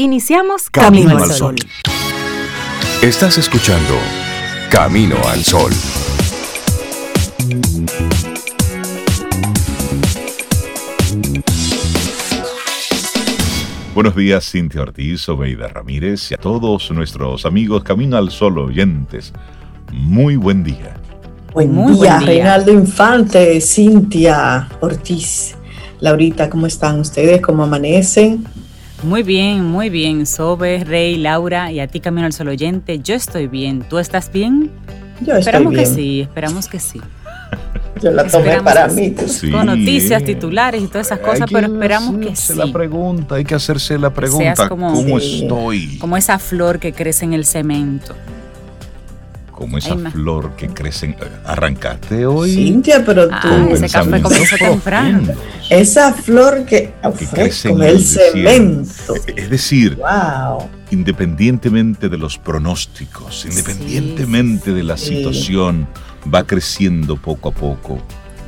Iniciamos Camino, al Sol. Estás escuchando Camino al Sol. Buenos días, Cintia Ortiz, Obeida Ramírez y a todos nuestros amigos Camino al Sol oyentes. Muy buen día. Buen día, Reinaldo Infante, Cintia Ortiz. Laurita, ¿cómo están ustedes? ¿Cómo amanecen? Muy bien, muy bien. Sobe, Rey, Laura y a ti Camino al Sol oyente. Yo estoy bien. ¿Tú estás bien? Yo esperamos estoy bien. que sí, esperamos que sí. Yo la tomé para mí. Con noticias, titulares y todas esas cosas, pero esperamos que sí. la pregunta, hay que hacerse la pregunta, ¿cómo estoy? Como esa flor que crece en el cemento como esa flor que crece. Arrancaste hoy. Cintia, pero tú. Ah, ese café comienza temprano. Esa flor que, que crece en el, cemento. Es decir, wow. independientemente de los pronósticos, independientemente de la situación, va creciendo poco a poco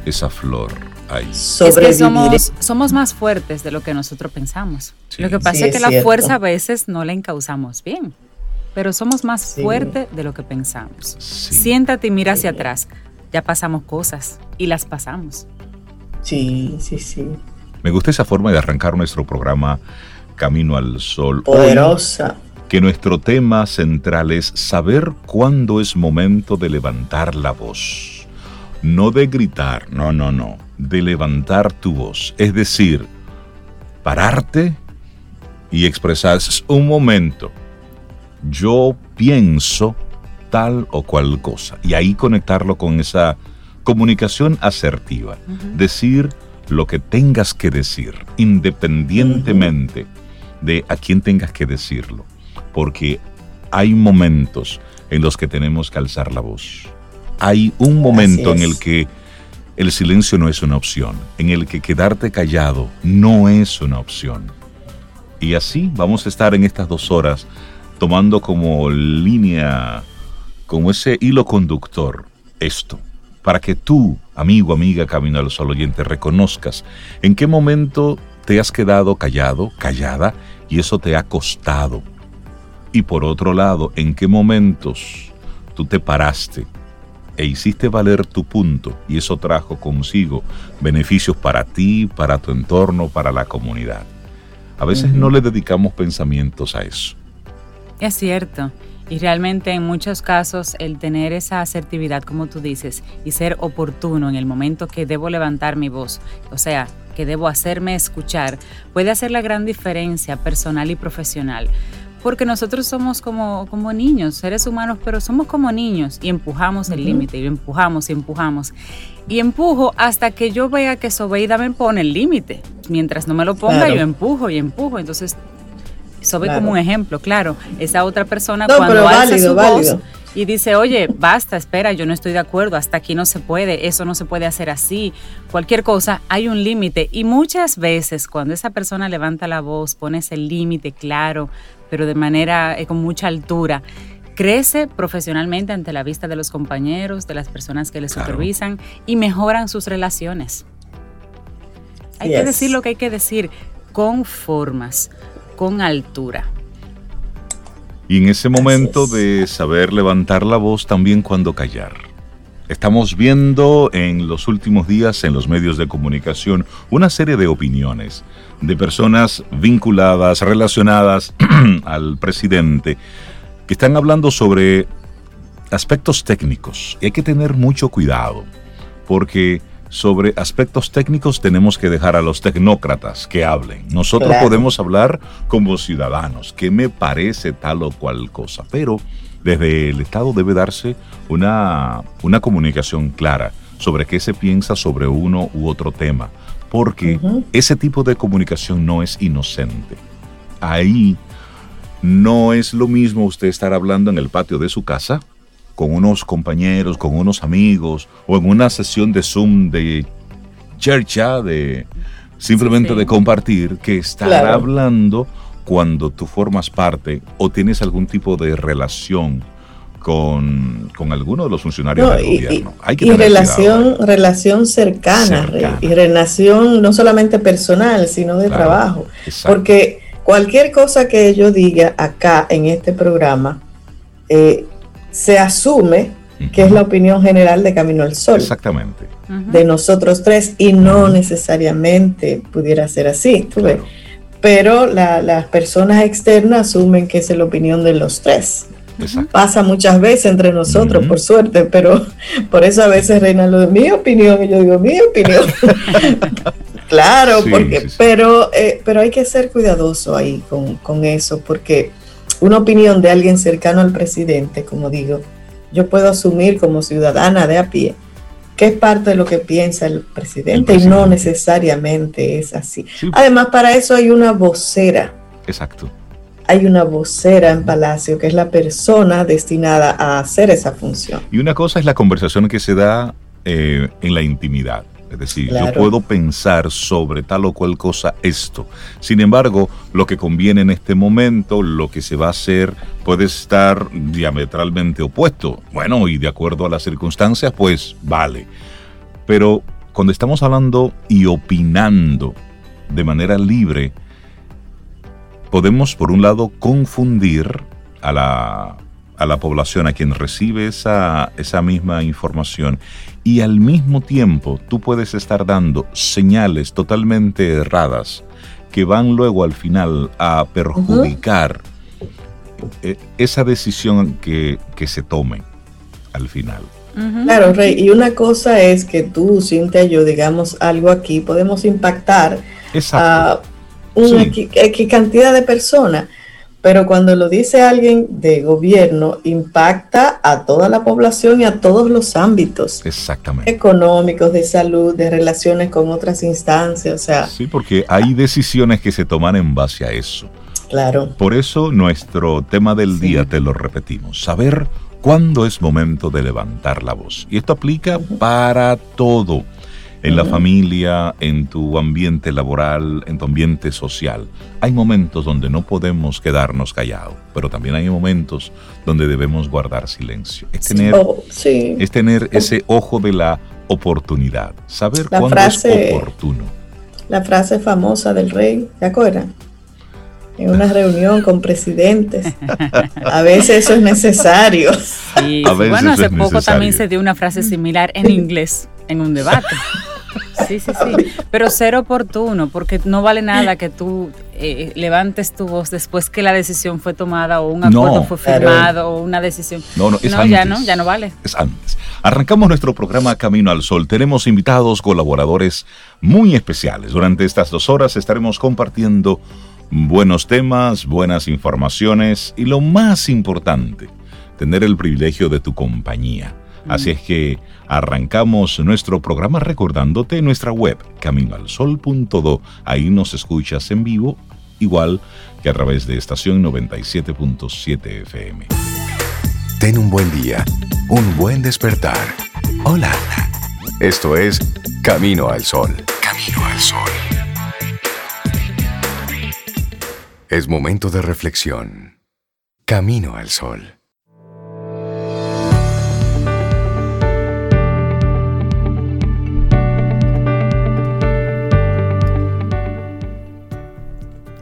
esa flor. Ahí. Es que somos, somos, más fuertes de lo que nosotros pensamos. Lo que pasa es que la fuerza a veces no la encauzamos bien pero somos más fuertes de lo que pensamos. Siéntate y mira hacia atrás. Ya pasamos cosas y las pasamos. Sí, sí, sí. Me gusta esa forma de arrancar nuestro programa Camino al Sol. Poderosa. que nuestro tema central es saber cuándo es momento de levantar la voz. No de gritar, no, no, no. De levantar tu voz. Es decir, pararte y expresar un momento yo pienso tal o cual cosa. Y ahí conectarlo con esa comunicación asertiva. Decir lo que tengas que decir, independientemente de a quién tengas que decirlo. Porque hay momentos en los que tenemos que alzar la voz. Hay un momento en el que el silencio no es una opción, en el que quedarte callado no es una opción. Y así vamos a estar en estas dos horas tomando como línea, como ese hilo conductor, esto, para que tú, amigo, amiga, Camino al Sol oyente, reconozcas en qué momento te has quedado callado, callada, y eso te ha costado. Y por otro lado, en qué momentos tú te paraste e hiciste valer tu punto y eso trajo consigo beneficios para ti, para tu entorno, para la comunidad. A veces no le dedicamos pensamientos a eso. Es cierto. Y realmente en muchos casos el tener esa asertividad, como tú dices, y ser oportuno en el momento que debo levantar mi voz, o sea, que debo hacerme escuchar, puede hacer la gran diferencia personal y profesional. Porque nosotros somos como, como niños, seres humanos, pero somos como niños y empujamos el límite, y empujamos y empujamos. Y empujo hasta que yo vea que Sobeida me pone el límite. Mientras no me lo ponga, yo empujo y empujo. Entonces eso ve como un ejemplo, claro. Esa otra persona cuando alza su voz y dice, oye, basta, espera, yo no estoy de acuerdo, hasta aquí no se puede, eso no se puede hacer así, cualquier cosa, hay un límite. Y muchas veces cuando esa persona levanta la voz, pone ese límite claro, pero de manera eh, con mucha altura, crece profesionalmente ante la vista de los compañeros, de las personas que le supervisan y mejoran sus relaciones. Hay que decir lo que hay que decir con formas con altura. Y en ese momento de saber levantar la voz también cuando callar. Estamos viendo en los últimos días en los medios de comunicación una serie de opiniones de personas vinculadas, relacionadas al presidente, que están hablando sobre aspectos técnicos. Y hay que tener mucho cuidado, porque sobre aspectos técnicos tenemos que dejar a los tecnócratas que hablen. Nosotros podemos hablar como ciudadanos, qué me parece tal o cual cosa, pero desde el Estado debe darse una, una comunicación clara sobre qué se piensa sobre uno u otro tema, porque ese tipo de comunicación no es inocente. Ahí no es lo mismo usted estar hablando en el patio de su casa con unos compañeros, con unos amigos, o en una sesión de Zoom de chercha, de simplemente de compartir, que estar hablando cuando tú formas parte o tienes algún tipo de relación con, alguno de los funcionarios del gobierno. Hay que y relación, relación cercana, y relación no solamente personal, sino de trabajo. Porque cualquier cosa que yo diga acá en este programa, eh, se asume que es la opinión general de Camino al Sol. Exactamente. De nosotros tres, y no necesariamente pudiera ser así. Pero las personas externas asumen que es la opinión de los tres. Pasa muchas veces entre nosotros, por suerte, pero por eso a veces reina lo de mi opinión y yo digo mi opinión. claro, porque, Pero, eh, pero hay que ser cuidadoso ahí con, con eso, porque una opinión de alguien cercano al presidente, como digo, yo puedo asumir como ciudadana de a pie que es parte de lo que piensa el presidente, y no necesariamente es así. Además, para eso hay una vocera. Exacto. Hay una vocera en Palacio que es la persona destinada a hacer esa función. Y una cosa es la conversación que se da eh, en la intimidad. Es decir, yo puedo pensar sobre tal o cual cosa esto. Sin embargo, lo que conviene en este momento, lo que se va a hacer, puede estar diametralmente opuesto. Bueno, y de acuerdo a las circunstancias, pues vale. Pero cuando estamos hablando y opinando de manera libre, podemos, por un lado, confundir a la, a la población, a quien recibe esa, esa misma información, y al mismo tiempo tú puedes estar dando señales totalmente erradas que van luego al final a perjudicar eh, esa decisión que, se tome al final. Claro, Rey, y una cosa es que tú, Cintia, yo digamos algo aquí, podemos impactar a una cantidad de personas pero cuando lo dice alguien de gobierno, impacta a toda la población y a todos los ámbitos. Exactamente. Económicos, de salud, de relaciones con otras instancias, o sea. Sí, porque hay decisiones que se toman en base a eso. Claro. Por eso nuestro tema del día, te lo repetimos, saber cuándo es momento de levantar la voz. Y esto aplica para todo en la familia, en tu ambiente laboral, en tu ambiente social. Hay momentos donde no podemos quedarnos callados, pero también hay momentos donde debemos guardar silencio. Es tener, oh, es tener ese ojo de la oportunidad, saber cuándo es oportuno. La frase famosa del rey, ¿te acuerdas? En una reunión con presidentes. A veces eso es necesario. Sí, bueno, hace poco también se dio una frase similar en inglés en un debate. Sí, sí, sí. Pero ser oportuno, porque no vale nada que tú eh, levantes tu voz después que la decisión fue tomada o un acuerdo fue firmado o una decisión. No, no, es no, ya no, ya no vale. Es antes. Arrancamos nuestro programa Camino al Sol. Tenemos invitados, colaboradores muy especiales. Durante estas dos horas estaremos compartiendo buenos temas, buenas informaciones y lo más importante, tener el privilegio de tu compañía. Así es que arrancamos nuestro programa recordándote nuestra web, caminoalsol.do. Ahí nos escuchas en vivo, igual que a través de estación 97.7 FM. Ten un buen día, un buen despertar. Hola. Esto es Camino al Sol. Camino al Sol. Es momento de reflexión. Camino al Sol.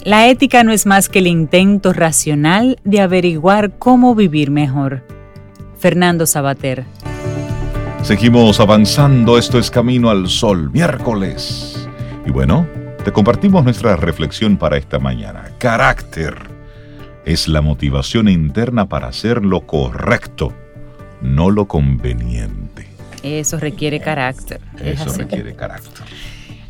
La ética no es más que el intento racional de averiguar cómo vivir mejor. Fernando Sabater. Seguimos avanzando, esto es Camino al Sol, miércoles. Y bueno, te compartimos nuestra reflexión para esta mañana. Carácter es la motivación interna para hacer lo correcto, no lo conveniente. Eso requiere carácter. Eso requiere carácter.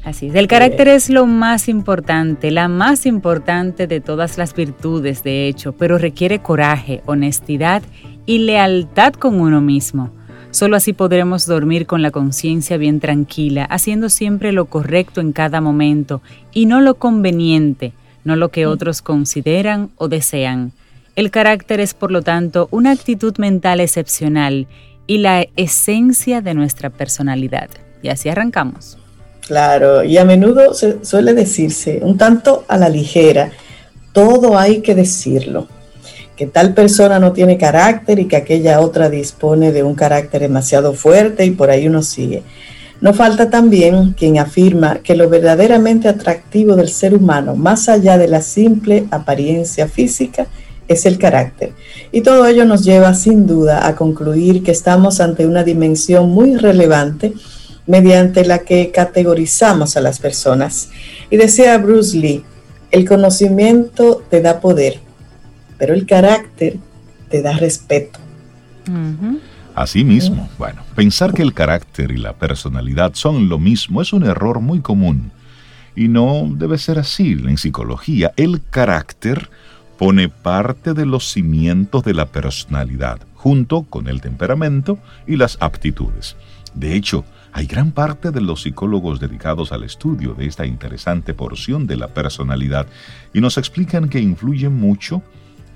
Así es, el carácter es lo más importante, la más importante de todas las virtudes, de hecho, pero requiere coraje, honestidad y lealtad con uno mismo. Solo así podremos dormir con la conciencia bien tranquila, haciendo siempre lo correcto en cada momento y no lo conveniente, no lo que otros consideran o desean. El carácter es, por lo tanto, una actitud mental excepcional y la esencia de nuestra personalidad. Y así arrancamos. Claro, y a menudo se suele decirse un tanto a la ligera, todo hay que decirlo, que tal persona no tiene carácter y que aquella otra dispone de un carácter demasiado fuerte y por ahí uno sigue. No falta también quien afirma que lo verdaderamente atractivo del ser humano, más allá de la simple apariencia física, es el carácter. Y todo ello nos lleva sin duda a concluir que estamos ante una dimensión muy relevante mediante la que categorizamos a las personas. Y decía Bruce Lee, el conocimiento te da poder, pero el carácter te da respeto. Así mismo, bueno, pensar que el carácter y la personalidad son lo mismo es un error muy común. Y no debe ser así. En psicología, el carácter pone parte de los cimientos de la personalidad, junto con el temperamento y las aptitudes. De hecho, hay gran parte de los psicólogos dedicados al estudio de esta interesante porción de la personalidad y nos explican que influye mucho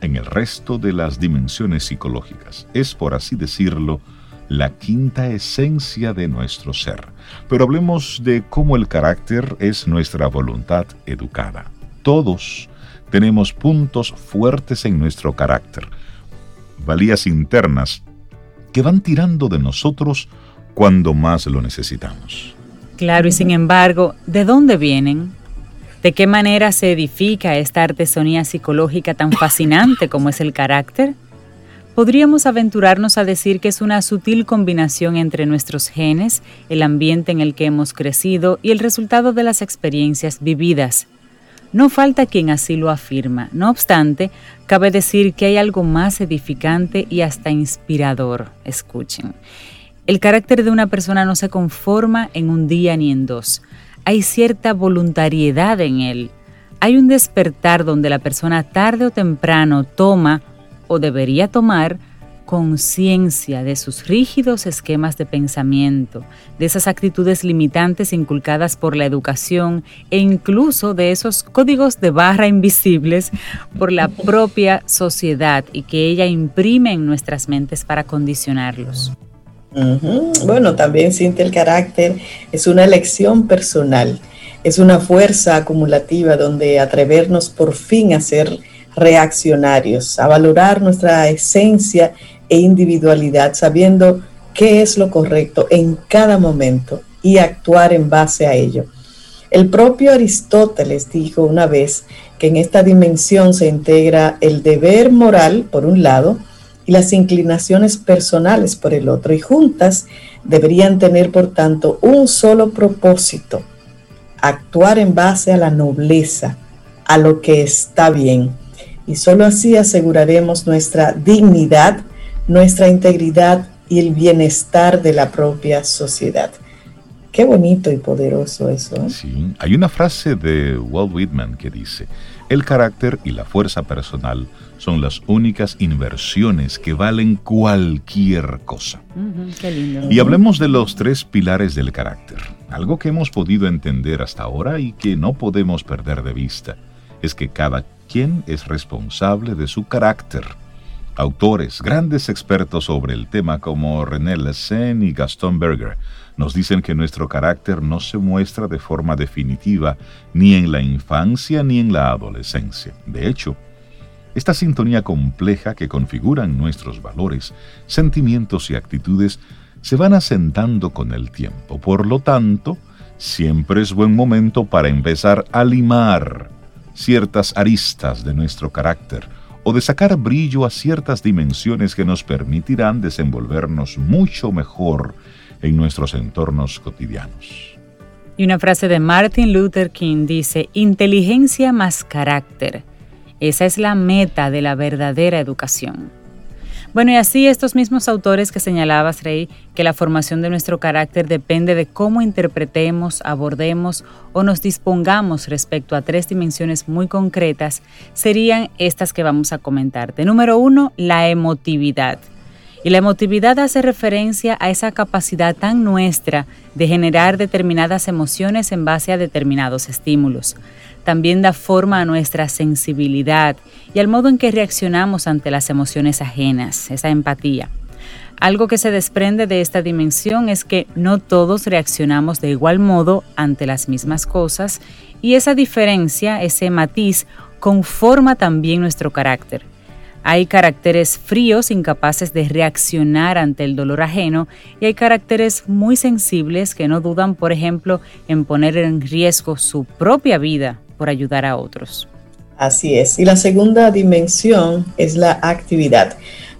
en el resto de las dimensiones psicológicas. Es, por así decirlo, la quinta esencia de nuestro ser. Pero hablemos de cómo el carácter es nuestra voluntad educada. Todos tenemos puntos fuertes en nuestro carácter, valías internas que van tirando de nosotros cuando más lo necesitamos. Claro, y sin embargo, ¿de dónde vienen? ¿De qué manera se edifica esta artesanía psicológica tan fascinante como es el carácter? Podríamos aventurarnos a decir que es una sutil combinación entre nuestros genes, el ambiente en el que hemos crecido y el resultado de las experiencias vividas. No falta quien así lo afirma. No obstante, cabe decir que hay algo más edificante y hasta inspirador. Escuchen. El carácter de una persona no se conforma en un día ni en dos hay cierta voluntariedad en él. Hay un despertar donde la persona tarde o temprano toma o debería tomar conciencia de sus rígidos esquemas de pensamiento, de esas actitudes limitantes inculcadas por la educación e incluso de esos códigos de barra invisibles por la propia sociedad y que ella imprime en nuestras mentes para condicionarlos. Bueno, también siente el carácter, es una elección personal, es una fuerza acumulativa donde atrevernos por fin a ser reaccionarios, a valorar nuestra esencia e individualidad, sabiendo qué es lo correcto en cada momento y actuar en base a ello. El propio Aristóteles dijo una vez que en esta dimensión se integra el deber moral, por un lado, las inclinaciones personales por el otro, y juntas deberían tener, por tanto, un solo propósito, actuar en base a la nobleza, a lo que está bien. Y sólo así aseguraremos nuestra dignidad, nuestra integridad y el bienestar de la propia sociedad. Qué bonito y poderoso eso. ¿eh? Sí, hay una frase de Walt Whitman que dice, el carácter y la fuerza personal son las únicas inversiones que valen cualquier cosa. Y hablemos de los tres pilares del carácter. Algo que hemos podido entender hasta ahora y que no podemos perder de vista es que cada quien es responsable de su carácter. Autores, grandes expertos sobre el tema como René Lessen y Gaston Berger, nos dicen que nuestro carácter no se muestra de forma definitiva ni en la infancia ni en la adolescencia. De hecho, esta sintonía compleja que configuran nuestros valores, sentimientos y actitudes se van asentando con el tiempo. Por lo tanto, siempre es buen momento para empezar a limar ciertas aristas de nuestro carácter o de sacar brillo a ciertas dimensiones que nos permitirán desenvolvernos mucho mejor en nuestros entornos cotidianos. Y una frase de Martin Luther King dice, inteligencia más carácter. Esa es la meta de la verdadera educación. Bueno, y así estos mismos autores que señalabas, Rey, que la formación de nuestro carácter depende de cómo interpretemos, abordemos o nos dispongamos respecto a tres dimensiones muy concretas, serían estas que vamos a comentarte. Número uno, la emotividad. Y la emotividad hace referencia a esa capacidad tan nuestra de generar determinadas emociones en base a determinados estímulos. También da forma a nuestra sensibilidad y al modo en que reaccionamos ante las emociones ajenas, esa empatía. Algo que se desprende de esta dimensión es que no todos reaccionamos de igual modo ante las mismas cosas y esa diferencia, ese matiz, conforma también nuestro carácter. Hay caracteres fríos, incapaces de reaccionar ante el dolor ajeno, y hay caracteres muy sensibles que no dudan, por ejemplo, en poner en riesgo su propia vida por ayudar a otros. Así es. Y la segunda dimensión es la actividad.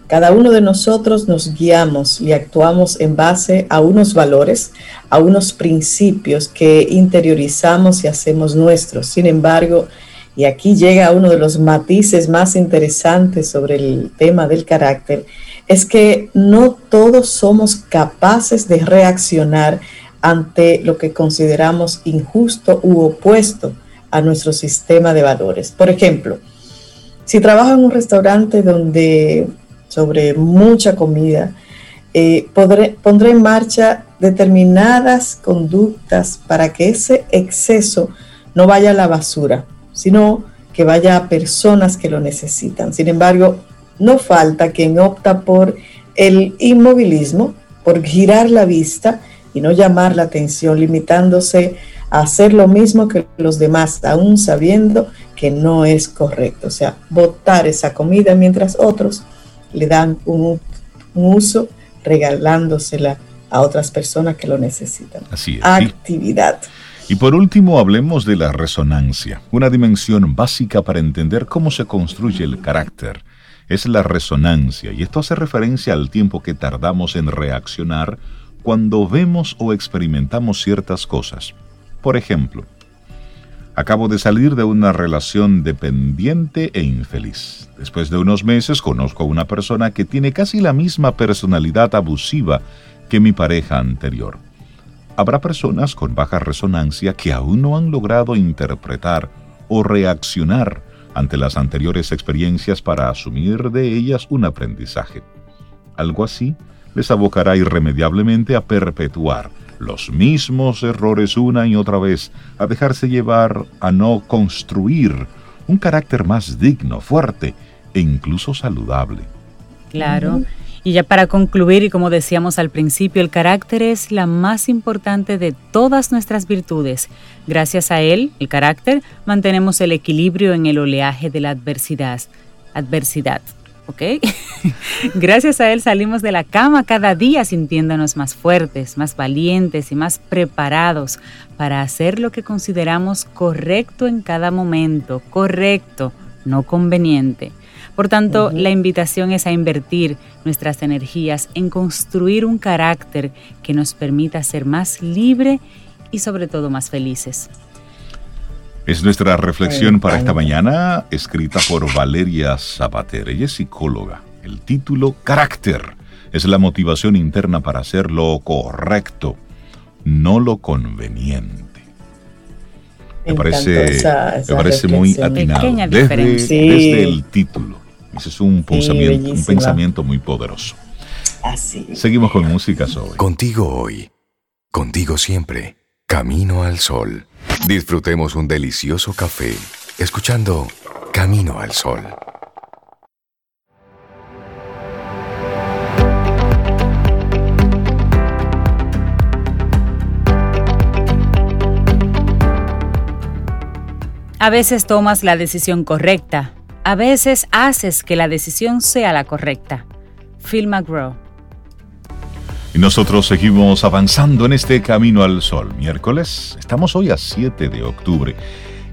Cada uno de nosotros nos guiamos y actuamos en base a unos valores, a unos principios que interiorizamos y hacemos nuestros. Sin embargo, y aquí llega uno de los matices más interesantes sobre el tema del carácter, es que no todos somos capaces de reaccionar ante lo que consideramos injusto u opuesto a nuestro sistema de valores. Por ejemplo, si trabajo en un restaurante donde sobre mucha comida, eh, pondré en marcha determinadas conductas para que ese exceso no vaya a la basura, sino que vaya a personas que lo necesitan. Sin embargo, no falta quien opta por el inmovilismo, por girar la vista y no llamar la atención, limitándose a hacer lo mismo que los demás, aún sabiendo que no es correcto. O sea, botar esa comida mientras otros le dan un, uso regalándosela a otras personas que lo necesitan. Así es. Actividad. Y por último, hablemos de la resonancia, una dimensión básica para entender cómo se construye el carácter. Es la resonancia, y esto hace referencia al tiempo que tardamos en reaccionar cuando vemos o experimentamos ciertas cosas. Por ejemplo, acabo de salir de una relación dependiente e infeliz. Después de unos meses conozco a una persona que tiene casi la misma personalidad abusiva que mi pareja anterior. Habrá personas con baja resonancia que aún no han logrado interpretar o reaccionar ante las anteriores experiencias para asumir de ellas un aprendizaje. Algo así les abocará irremediablemente a perpetuar los mismos errores una y otra vez, a dejarse llevar a no construir un carácter más digno, fuerte e incluso saludable. Claro. Y ya para concluir, y como decíamos al principio, el carácter es la más importante de todas nuestras virtudes. Gracias a él, el carácter, mantenemos el equilibrio en el oleaje de la adversidad. Adversidad. ¿Ok? Gracias a él salimos de la cama cada día sintiéndonos más fuertes, más valientes y más preparados para hacer lo que consideramos correcto en cada momento, correcto, no conveniente. Por tanto, la invitación es a invertir nuestras energías en construir un carácter que nos permita ser más libre y sobre todo más felices. Es nuestra reflexión para esta mañana, escrita por Valeria Zapater. Ella es psicóloga. El título, Carácter, es la motivación interna para hacer lo correcto, no lo conveniente. Me, parece, me parece muy atinado. Desde, desde el título. Ese es un pensamiento, un pensamiento muy poderoso. Así. Seguimos con música sobre. Contigo hoy, contigo siempre, Camino al Sol. Disfrutemos un delicioso café, escuchando Camino al Sol. A veces tomas la decisión correcta, a veces haces que la decisión sea la correcta. Phil McGraw. Y nosotros seguimos avanzando en este camino al sol. Miércoles, estamos hoy a 7 de octubre.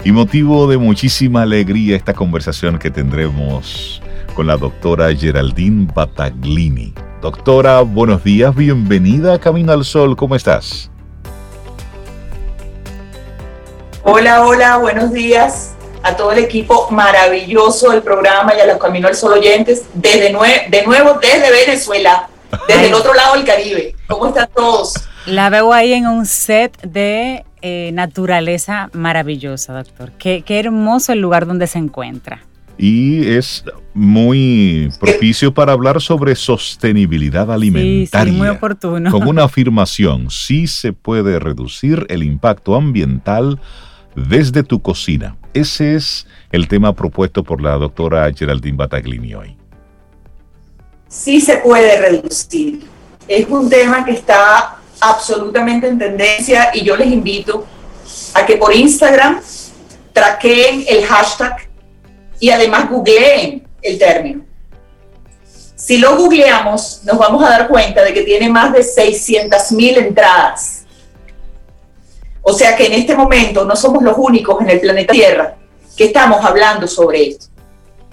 Y motivo de muchísima alegría esta conversación que tendremos con la doctora Geraldine Bataglini. Doctora, buenos días, bienvenida a Camino al Sol, ¿cómo estás? Hola, hola, buenos días a todo el equipo maravilloso del programa y a los Camino al Sol oyentes, desde de nuevo desde Venezuela, desde el otro lado del Caribe. ¿Cómo están todos? La veo ahí en un set de eh, naturaleza maravillosa, doctor. Qué, qué hermoso el lugar donde se encuentra. Y es muy propicio para hablar sobre sostenibilidad alimentaria. Sí, muy oportuno. Con una afirmación, sí se puede reducir el impacto ambiental desde tu cocina. Ese es el tema propuesto por la doctora Geraldine Bataglini hoy. Sí se puede reducir. Es un tema que está absolutamente en tendencia y yo les invito a que por Instagram traqueen el hashtag y además googleen el término. Si lo googleamos, nos vamos a dar cuenta de que tiene más de 600 mil entradas. O sea que en este momento no somos los únicos en el planeta Tierra que estamos hablando sobre esto.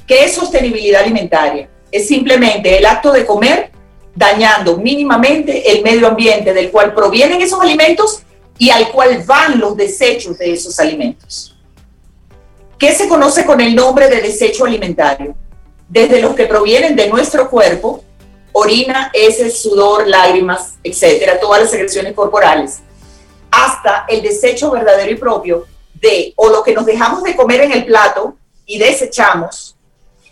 ¿Qué es sostenibilidad alimentaria? Es simplemente el acto de comer dañando mínimamente el medio ambiente del cual provienen esos alimentos y al cual van los desechos de esos alimentos. ¿Qué se conoce con el nombre de desecho alimentario? Desde los que provienen de nuestro cuerpo, orina, heces, sudor, lágrimas, etcétera, todas las secreciones corporales, hasta el desecho verdadero y propio de o lo que nos dejamos de comer en el plato y desechamos,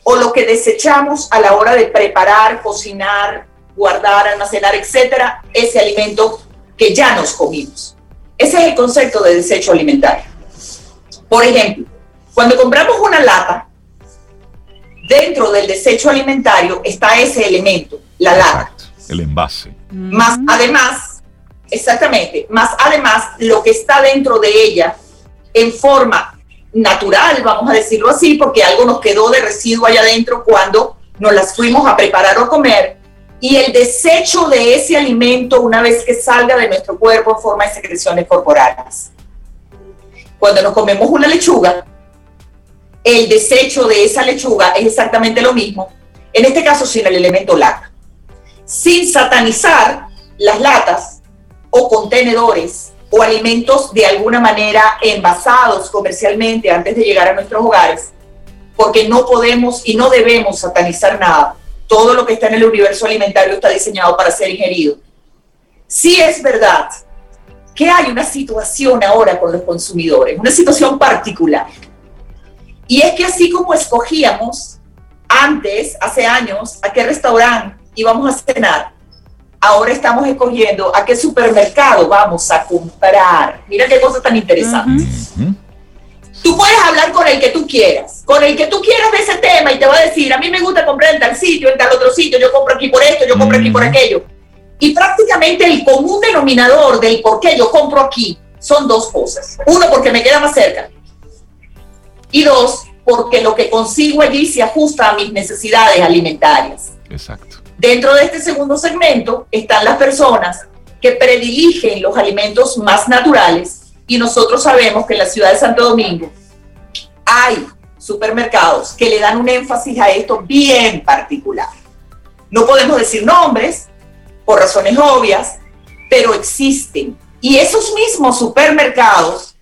o lo que desechamos a la hora de preparar, cocinar, guardar, almacenar, etcétera, ese alimento que ya nos comimos. Ese es el concepto de desecho alimentario. Por ejemplo, cuando compramos una lata, dentro del desecho alimentario está ese elemento, la lata. el envase. Más además, exactamente, más además lo que está dentro de ella en forma natural, vamos a decirlo así, porque algo nos quedó de residuo allá adentro cuando nos las fuimos a preparar o comer, y el desecho de ese alimento una vez que salga de nuestro cuerpo en forma de secreciones corporales. Cuando nos comemos una lechuga, el desecho de esa lechuga es exactamente lo mismo, en este caso sin el elemento lata. Sin satanizar las latas o contenedores o alimentos de alguna manera envasados comercialmente antes de llegar a nuestros hogares, porque no podemos y no debemos satanizar nada. Todo lo que está en el universo alimentario está diseñado para ser ingerido. Sí es verdad que hay una situación ahora con los consumidores, una situación particular. Y es que así como escogíamos antes, hace años, a qué restaurante íbamos a cenar, ahora estamos escogiendo a qué supermercado vamos a comprar. Mira qué cosa tan interesante. Tú puedes hablar con el que tú quieras, con el que tú quieras de ese tema y te va a decir, a mí me gusta comprar en tal sitio, en tal otro sitio, yo compro aquí por esto, yo compro aquí por aquello. Y prácticamente el común denominador del por qué yo compro aquí son dos cosas. Uno, porque me queda más cerca y dos, porque lo que consigo allí se ajusta a mis necesidades alimentarias. Exacto. Dentro de este segundo segmento están las personas que prediligen los alimentos más naturales y nosotros sabemos que en la ciudad de Santo Domingo hay supermercados que le dan un énfasis a esto bien particular. No podemos decir nombres por razones obvias, pero existen. Y esos mismos supermercados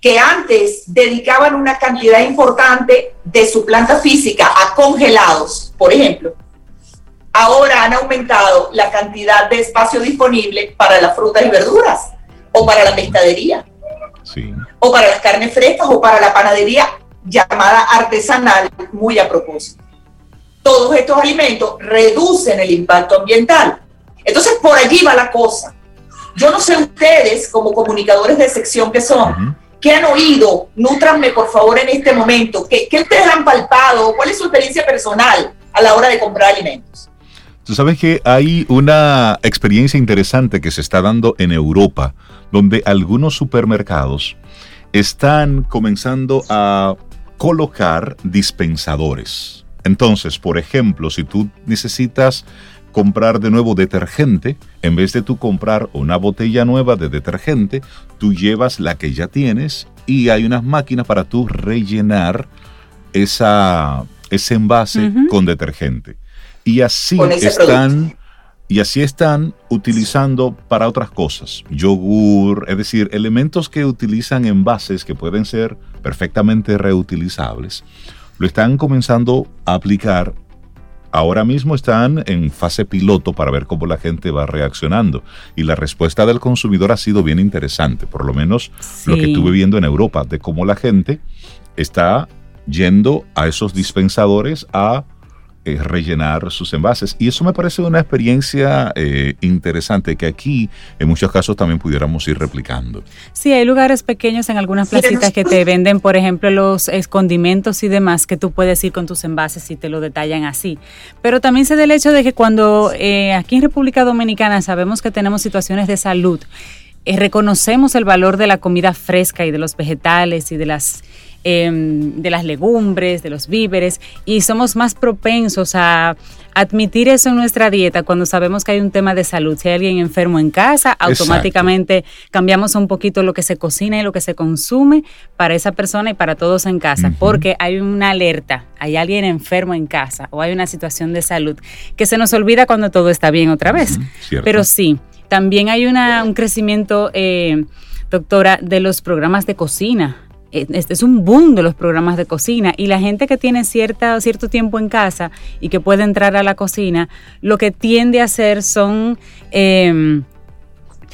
que antes dedicaban una cantidad importante de su planta física a congelados, por ejemplo, ahora han aumentado la cantidad de espacio disponible para las frutas y verduras, o para la pescadería, o para las carnes frescas, o para la panadería llamada artesanal, muy a propósito. Todos estos alimentos reducen el impacto ambiental. Entonces, por allí va la cosa. Yo no sé ustedes, como comunicadores de sección que son, ¿Qué han oído? Nútranme, por favor, en este momento. ¿Qué, ¿Qué, ustedes han palpado? ¿Cuál es su experiencia personal a la hora de comprar alimentos? Tú sabes que hay una experiencia interesante que se está dando en Europa, donde algunos supermercados están comenzando a colocar dispensadores. Entonces, por ejemplo, si tú necesitas comprar de nuevo detergente, en vez de tú comprar una botella nueva de detergente, tú llevas la que ya tienes y hay unas máquinas para tú rellenar esa, ese envase con detergente. Y así están y así están utilizando para otras cosas, yogur, es decir, elementos que utilizan envases que pueden ser perfectamente reutilizables, lo están comenzando a aplicar. Ahora mismo están en fase piloto para ver cómo la gente va reaccionando. Y la respuesta del consumidor ha sido bien interesante, por lo menos lo que estuve viendo en Europa, de cómo la gente está yendo a esos dispensadores a rellenar sus envases. Y eso me parece una experiencia eh, interesante que aquí en muchos casos también pudiéramos ir replicando. Sí, hay lugares pequeños en algunas placitas que te venden, por ejemplo, los condimentos y demás que tú puedes ir con tus envases y te lo detallan así. Pero también se da el hecho de que cuando eh, aquí en República Dominicana sabemos que tenemos situaciones de salud, eh, reconocemos el valor de la comida fresca y de los vegetales y de las Em, de las legumbres, de los víveres, y somos más propensos a, admitir eso en nuestra dieta cuando sabemos que hay un tema de salud. Si hay alguien enfermo en casa, automáticamente cambiamos un poquito lo que se cocina y lo que se consume para esa persona y para todos en casa, porque hay una alerta, hay alguien enfermo en casa o hay una situación de salud que se nos olvida cuando todo está bien otra vez. Pero sí, también hay una, un crecimiento, eh, doctora, de los programas de cocina este es un boom de los programas de cocina y la gente que tiene cierta, cierto tiempo en casa y que puede entrar a la cocina, lo que tiende a hacer son em,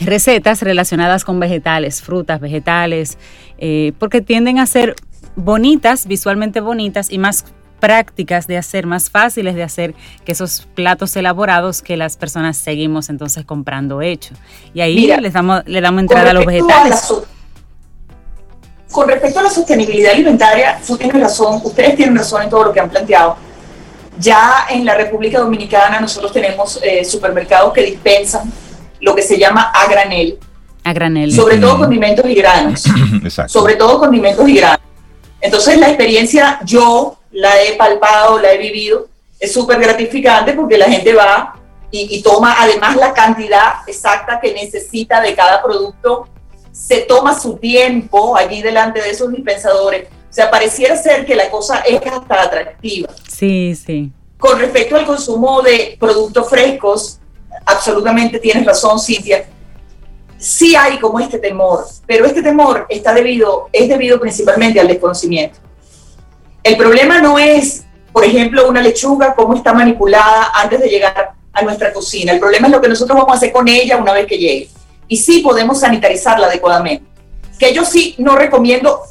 recetas relacionadas con vegetales, frutas, vegetales, eh, porque tienden a ser bonitas, visualmente bonitas y más prácticas de hacer, más fáciles de hacer que esos platos elaborados que las personas seguimos entonces comprando hecho. Y ahí les damos, le damos entrada a los vegetales con respecto a la sostenibilidad alimentaria, tú tienes razón, ustedes tienen razón en todo lo que han planteado. Ya en la República Dominicana nosotros tenemos eh, supermercados que dispensan lo que se llama a granel. A granel. Sobre todo condimentos y granos. Exacto. Sobre todo condimentos y granos. Entonces la experiencia yo la he palpado, la he vivido, es súper gratificante porque la gente va y, y, toma además la cantidad exacta que necesita de cada producto se toma su tiempo allí delante de esos dispensadores. O sea, pareciera ser que la cosa es hasta atractiva. Sí, sí. Con respecto al consumo de productos frescos, absolutamente tienes razón, Cintia. Sí hay como este temor, pero este temor está debido, es debido principalmente al desconocimiento. El problema no es, por ejemplo, una lechuga, cómo está manipulada antes de llegar a nuestra cocina. El problema es lo que nosotros vamos a hacer con ella una vez que llegue y sí podemos sanitarizarla adecuadamente. Que yo sí no recomiendo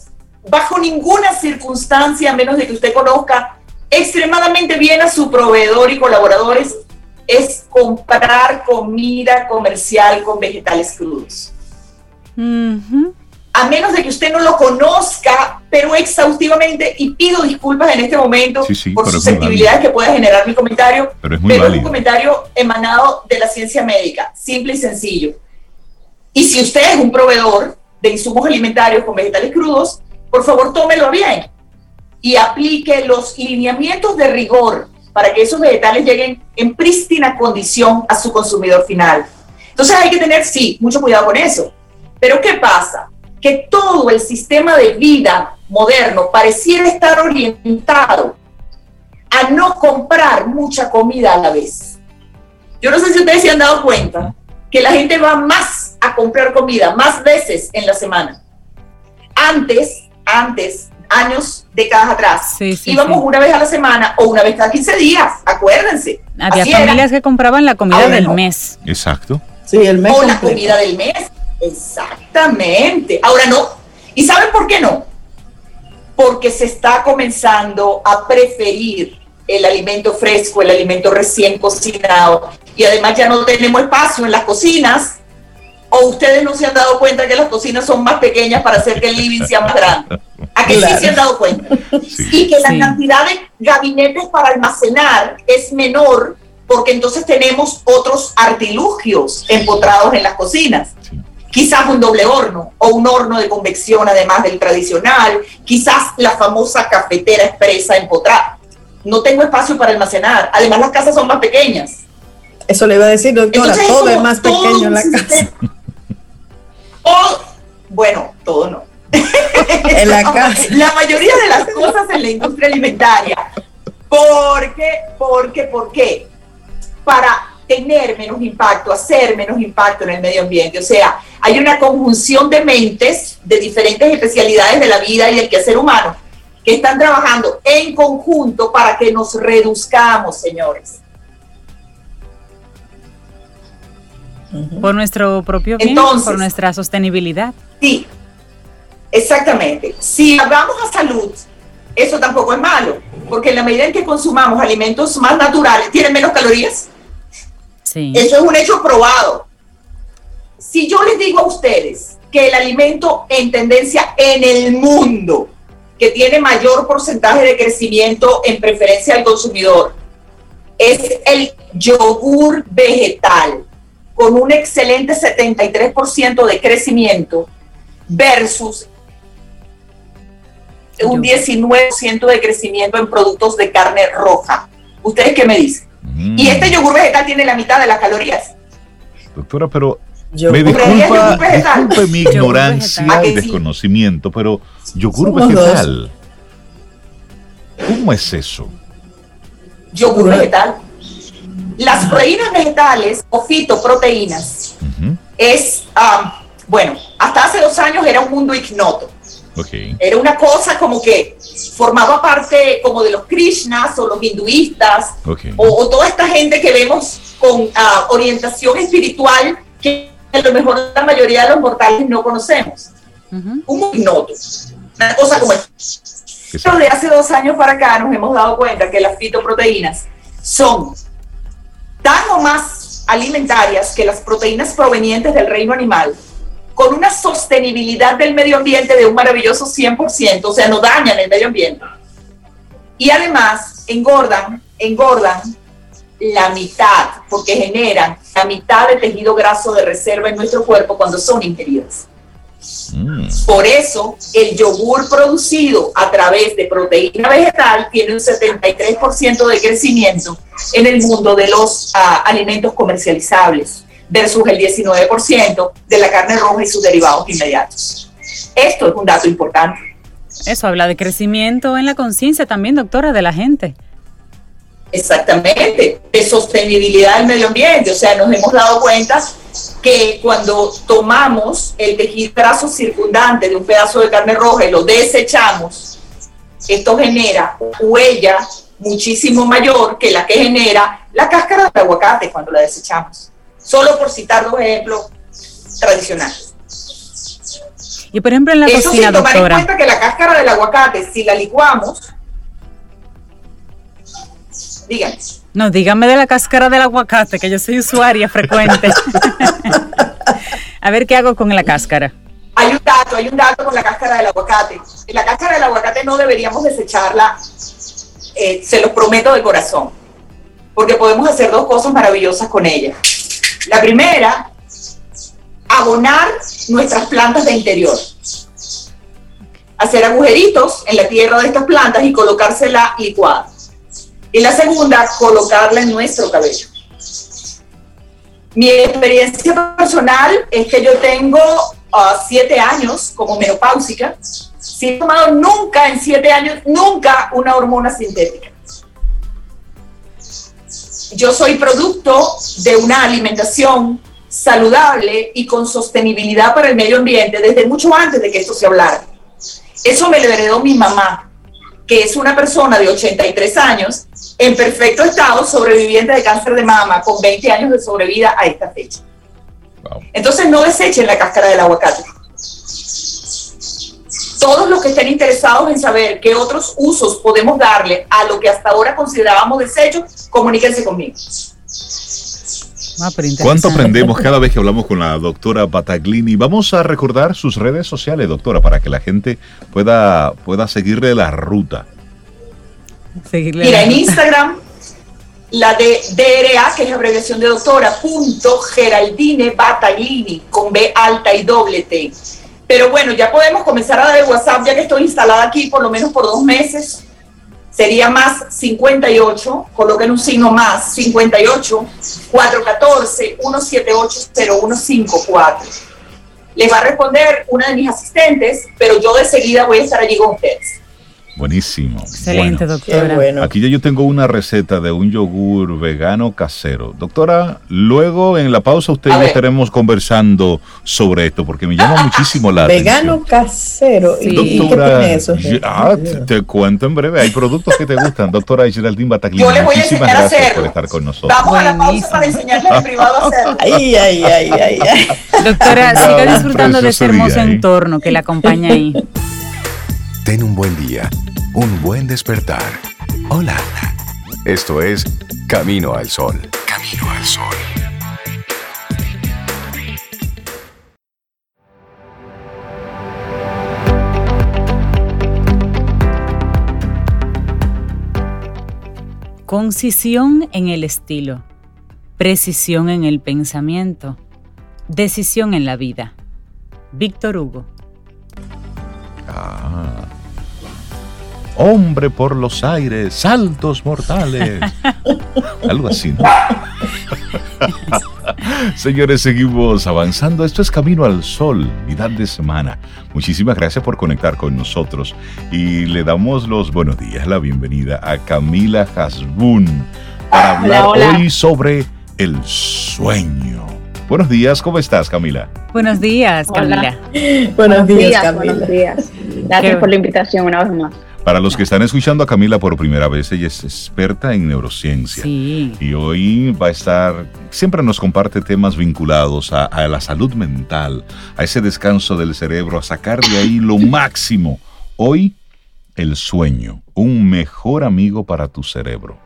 bajo ninguna circunstancia, a menos de que usted conozca extremadamente bien a su proveedor y colaboradores, es comprar comida comercial con vegetales crudos. A menos de que usted no lo conozca, pero exhaustivamente, y pido disculpas en este momento por susceptibilidades que pueda generar mi comentario, pero es, muy pero es un comentario emanado de la ciencia médica, simple y sencillo. Y si usted es un proveedor de insumos alimentarios con vegetales crudos, por favor tómelo bien y aplique los lineamientos de rigor para que esos vegetales lleguen en prístina condición a su consumidor final. Entonces hay que tener, sí, mucho cuidado con eso. Pero ¿qué pasa? Que todo el sistema de vida moderno pareciera estar orientado a no comprar mucha comida a la vez. Yo no sé si ustedes se han dado cuenta que la gente va más a comprar comida, más veces en la semana. Antes, antes, años, décadas atrás, íbamos una vez a la semana o una vez cada 15 días, acuérdense. Había familias que compraban la comida del mes. Exacto. Sí, el mes. O la comida del mes. Exactamente. Ahora no. ¿Y saben por qué no? Porque se está comenzando a preferir el alimento fresco, el alimento recién cocinado. Y además ya no tenemos espacio en las cocinas. ¿O ustedes no se han dado cuenta que las cocinas son más pequeñas para hacer que el living sea más grande? ¿A que sí se han dado cuenta? Y que la cantidad de gabinetes para almacenar es menor porque entonces tenemos otros artilugios empotrados en las cocinas. Quizás un doble horno o un horno de convección además del tradicional, quizás la famosa cafetera expresa empotrada no tengo espacio para almacenar. Además, las casas son más pequeñas. Eso le iba a decir, doctora, todo es más pequeño en la casa. Bueno, todo no. en la casa. La mayoría de las cosas en la industria alimentaria. ¿Por qué? ¿Por qué? ¿Por qué? Para tener menos impacto, hacer menos impacto en el medio ambiente. O sea, hay una conjunción de mentes de diferentes especialidades de la vida y del quehacer humano que están trabajando en conjunto para que nos reduzcamos, señores. Por nuestro propio bien, por nuestra sostenibilidad. Sí, exactamente. Si hablamos a salud, eso tampoco es malo, porque en la medida en que consumamos alimentos más naturales, tienen menos calorías. Sí. Eso es un hecho probado. Si yo les digo a ustedes que el alimento en tendencia en el mundo que tiene mayor porcentaje de crecimiento en preferencia al consumidor es el yogur vegetal, con un excelente 73% de crecimiento versus un 19% de crecimiento en productos de carne roja. ¿Ustedes qué me dicen? Y este yogur vegetal tiene la mitad de las calorías. Doctora, pero me disculpa, disculpe mi ignorancia y desconocimiento, pero yogur vegetal, ¿cómo es eso? Yogur vegetal. Las proteínas vegetales o fitoproteínas es, um, bueno, hasta hace dos años era un mundo ignoto. Era una cosa como que formaba parte como de los Krishnas o los hinduistas o, toda esta gente que vemos con uh, orientación espiritual que a lo mejor la mayoría de los mortales no conocemos. Un ignoto. Una cosa como Pero de hace dos años para acá nos hemos dado cuenta que las fitoproteínas son tan o más alimentarias que las proteínas provenientes del reino animal, con una sostenibilidad del medio ambiente de un maravilloso 100%, o sea, no dañan el medio ambiente. Y además engordan, engordan la mitad, porque generan la mitad de tejido graso de reserva en nuestro cuerpo cuando son ingeridas. Mm. Por eso, el yogur producido a través de proteína vegetal tiene un 73% de crecimiento en el mundo de los ah, alimentos comercializables versus el 19% de la carne roja y sus derivados inmediatos. Esto es un dato importante. Eso habla de crecimiento en la conciencia también, doctora, de la gente. Exactamente, de sostenibilidad del medio ambiente. O sea, nos hemos dado cuenta que cuando tomamos el tejido circundante de un pedazo de carne roja y lo desechamos, esto genera huella muchísimo mayor que la que genera la cáscara de aguacate cuando la desechamos. Solo por citar dos ejemplos tradicionales. Y por ejemplo en la Eso cocina, sin tomar en cuenta que la cáscara del aguacate, si la licuamos, Díganme. No, dígame de la cáscara del aguacate, que yo soy usuaria frecuente. a ver qué hago con la cáscara. Hay un dato, hay un dato con la cáscara del aguacate. La cáscara del aguacate no deberíamos desecharla, eh, se los prometo de corazón, porque podemos hacer dos cosas maravillosas con ella. La primera, abonar nuestras plantas de interior. Hacer agujeritos en la tierra de estas plantas y colocársela licuada. Y la segunda, colocarla en nuestro cabello. Mi experiencia personal es que yo tengo uh, siete años como menopáusica, sin tomado nunca en siete años, nunca una hormona sintética. Yo soy producto de una alimentación saludable y con sostenibilidad para el medio ambiente desde mucho antes de que esto se hablara. Eso me lo heredó mi mamá, que es una persona de 83 años en perfecto estado, sobreviviente de cáncer de mama, con 20 años de sobrevida a esta fecha. Entonces no desechen la cáscara del aguacate. Todos los que estén interesados en saber qué otros usos podemos darle a lo que hasta ahora considerábamos desecho, comuníquense conmigo. Ah, ¿Cuánto aprendemos cada vez que hablamos con la doctora Bataglini? Vamos a recordar sus redes sociales, doctora, para que la gente pueda, pueda seguirle la ruta. Mira, en Instagram, la de DRA, que es la abreviación de doctora, punto Geraldine Battaglini, con B alta y doble T. Pero bueno, ya podemos comenzar a dar el WhatsApp, ya que estoy instalada aquí por lo menos por dos meses. Sería más 58, coloquen un signo más, 58 414 178 0154. Les va a responder una de mis asistentes, pero yo de seguida voy a estar allí con ustedes. Buenísimo. Excelente, doctora. Aquí ya yo tengo una receta de un yogur vegano casero. Doctora, luego en la pausa usted y yo estaremos conversando sobre esto porque me llama muchísimo la vegano atención. Vegano casero. ¿Y, doctora, eso? Ah, te, cuento en breve. Hay productos que te gustan. Doctora Geraldine Bataglini, muchísimas gracias por estar con nosotros. Vamos a la pausa para enseñarle en privado a hacerlo. Ay, ay, ay, ay, ay. Doctora, siga disfrutando de ese hermoso entorno que la acompaña ahí. Ten un buen día, un buen despertar. Hola. Esto es Camino al Sol. Camino al Sol. Concisión en el estilo, precisión en el pensamiento, decisión en la vida. Víctor Hugo. Ah. Hombre por los aires, saltos mortales. Algo así, ¿no? Señores, seguimos avanzando. Esto es Camino al Sol, mitad de semana. Muchísimas gracias por conectar con nosotros y le damos los buenos días, la bienvenida a Camila Hasbun para hablar hoy sobre el sueño. Buenos días, ¿cómo estás, Camila? Buenos días, Camila. Buenos, días, Camila. Buenos días. Gracias por la invitación una vez más. Para los que están escuchando a Camila por primera vez, ella es experta en neurociencia. Sí. Y hoy va a estar, siempre nos comparte temas vinculados a, a, la salud mental, a ese descanso del cerebro, a sacar de ahí lo máximo. Hoy, el sueño, un mejor amigo para tu cerebro.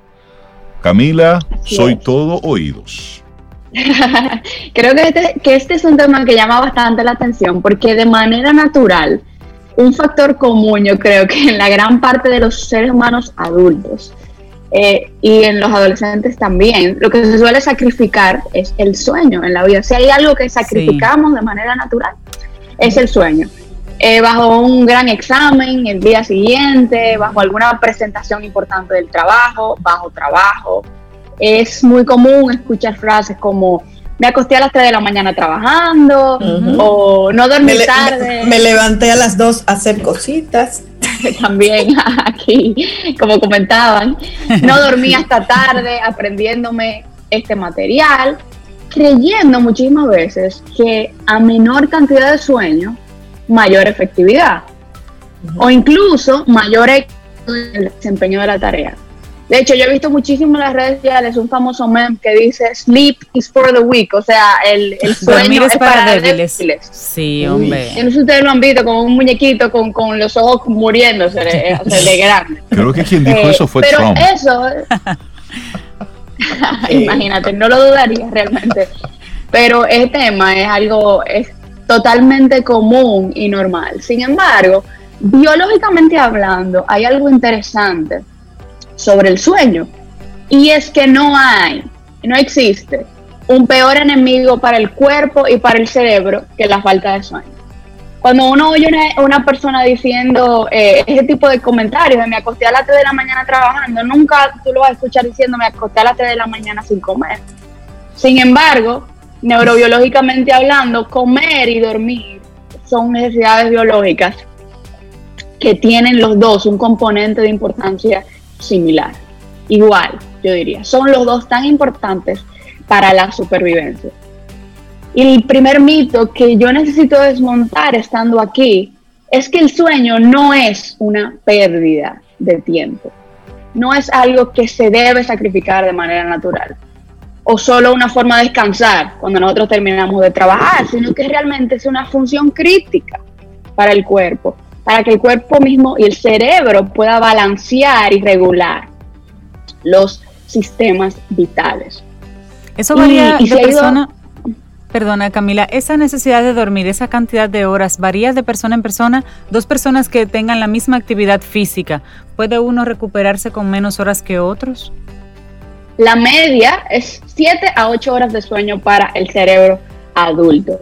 Camila, soy todo oídos. Creo que este, que este es un tema que llama bastante la atención porque de manera natural, un factor común yo creo que en la gran parte de los seres humanos adultos eh, y en los adolescentes también, lo que se suele sacrificar es el sueño en la vida. Si hay algo que sacrificamos de manera natural, es el sueño. Eh, bajo un gran examen el día siguiente, bajo alguna presentación importante del trabajo, bajo trabajo. Es muy común escuchar frases como me acosté a las 3 de la mañana trabajando o no dormí tarde. Me, levanté a las 2 a hacer cositas. También aquí, como comentaban, no dormí hasta tarde aprendiéndome este material, creyendo muchísimas veces que a menor cantidad de sueño mayor efectividad o incluso mayor en el desempeño de la tarea. De hecho, yo he visto muchísimo en las redes sociales un famoso meme que dice sleep is for the weak, o sea, el, el sueño es, para, débiles. Sí, hombre. Yo no sé si ustedes lo han visto como un muñequito con, con los ojos muriéndose de, de grande. Creo que quien dijo eso fue pero Trump. Eso, imagínate, no lo dudaría realmente. Pero este tema es algo, es totalmente común y normal. Sin embargo, biológicamente hablando, hay algo interesante sobre el sueño y es que no hay, no existe un peor enemigo para el cuerpo y para el cerebro que la falta de sueño. Cuando uno oye a una, persona diciendo eh, ese tipo de comentarios de me acosté a las 3 de la mañana trabajando, nunca tú lo vas a escuchar diciendo me acosté a las 3 de la mañana sin comer. Sin embargo, neurobiológicamente hablando, comer y dormir son necesidades biológicas que tienen los dos un componente de importancia similar. Igual, yo diría. Son los dos tan importantes para la supervivencia. Y el primer mito que yo necesito desmontar estando aquí es que el sueño no es una pérdida de tiempo. No es algo que se debe sacrificar de manera natural o solo una forma de descansar cuando nosotros terminamos de trabajar, sino que realmente es una función crítica para el cuerpo, para que el cuerpo mismo y el cerebro pueda balancear y regular los sistemas vitales. Eso varía de persona. Perdona Camila, esa necesidad de dormir, esa cantidad de horas, varía de persona en persona. Dos personas que tengan la misma actividad física, ¿puede uno recuperarse con menos horas que otros? La media es 7 a 8 horas de sueño para el cerebro adulto.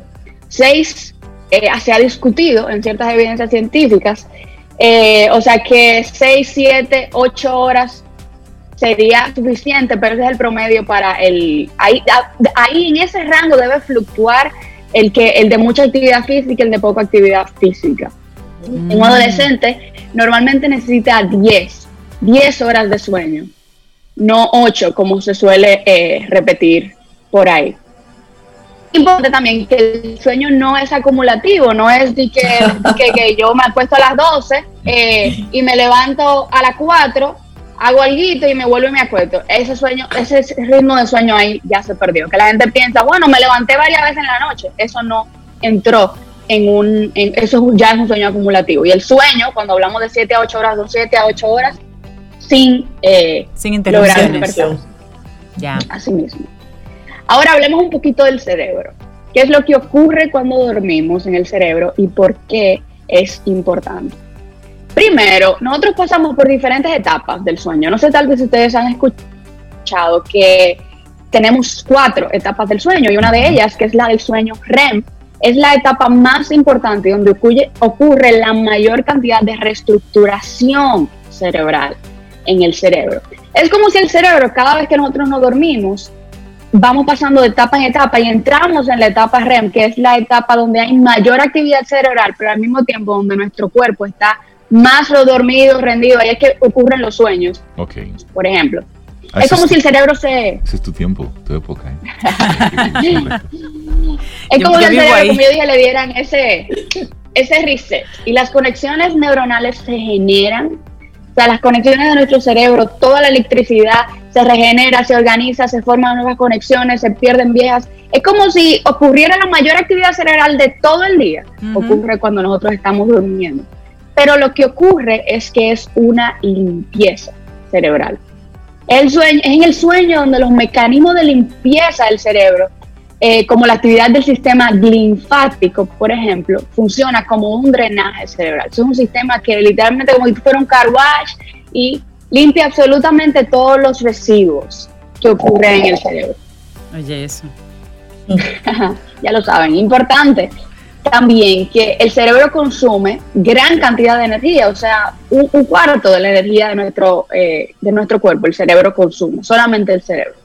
6 eh, se ha discutido en ciertas evidencias científicas, eh, o sea que 6, 7, 8 horas sería suficiente, pero ese es el promedio para el... Ahí, ahí en ese rango debe fluctuar el, que, el de mucha actividad física y el de poca actividad física. Un mm. adolescente normalmente necesita 10, 10 horas de sueño no ocho, como se suele eh, repetir por ahí. Importante también que el sueño no es acumulativo, no es de que, que, yo me acuesto a las 12 eh, y me levanto a las 4, hago algo y me vuelvo y me acuesto. Ese sueño, ese ritmo de sueño ahí ya se perdió. Que la gente piensa, bueno, me levanté varias veces en la noche. Eso no entró en un, eso ya es un sueño acumulativo. Y el sueño, cuando hablamos de 7 a 8 horas, son 7 a 8 horas sin, eh, sin interrupciones. Ya. Así mismo. Ahora hablemos un poquito del cerebro. ¿Qué es lo que ocurre cuando dormimos en el cerebro y por qué es importante? Primero, nosotros pasamos por diferentes etapas del sueño. No sé tal vez ustedes han escuchado que tenemos cuatro etapas del sueño y una de ellas, que es la del sueño REM, es la etapa más importante donde ocurre, la mayor cantidad de reestructuración cerebral en el cerebro. Es como si el cerebro, cada vez que nosotros nos dormimos, vamos pasando de etapa en etapa y entramos en la etapa REM, que es la etapa donde hay mayor actividad cerebral, pero al mismo tiempo donde nuestro cuerpo está más dormido, rendido. Ahí es que ocurren los sueños. Ok. Por ejemplo. Ah, es como si el cerebro se... Ese es tu tiempo, tu época. ¿eh? es como si el cerebro, como yo dije, le dieran ese, ese reset. Y las conexiones neuronales se generan o sea, las conexiones de nuestro cerebro, toda la electricidad se regenera, se organiza, se forman nuevas conexiones, se pierden viejas. Es como si ocurriera la mayor actividad cerebral de todo el día. Ocurre cuando nosotros estamos durmiendo. Pero lo que ocurre es que es una limpieza cerebral. El sueño, es en el sueño donde los mecanismos de limpieza del cerebro eh, como la actividad del sistema linfático, por ejemplo, funciona como un drenaje cerebral. Es un sistema que literalmente como si fuera un car wash y limpia absolutamente todos los residuos que ocurren en el cerebro. Oye, eso. ya lo saben, importante también que el cerebro consume gran cantidad de energía, o sea, un, cuarto de la energía de nuestro, eh, de nuestro cuerpo, el cerebro consume, solamente el cerebro.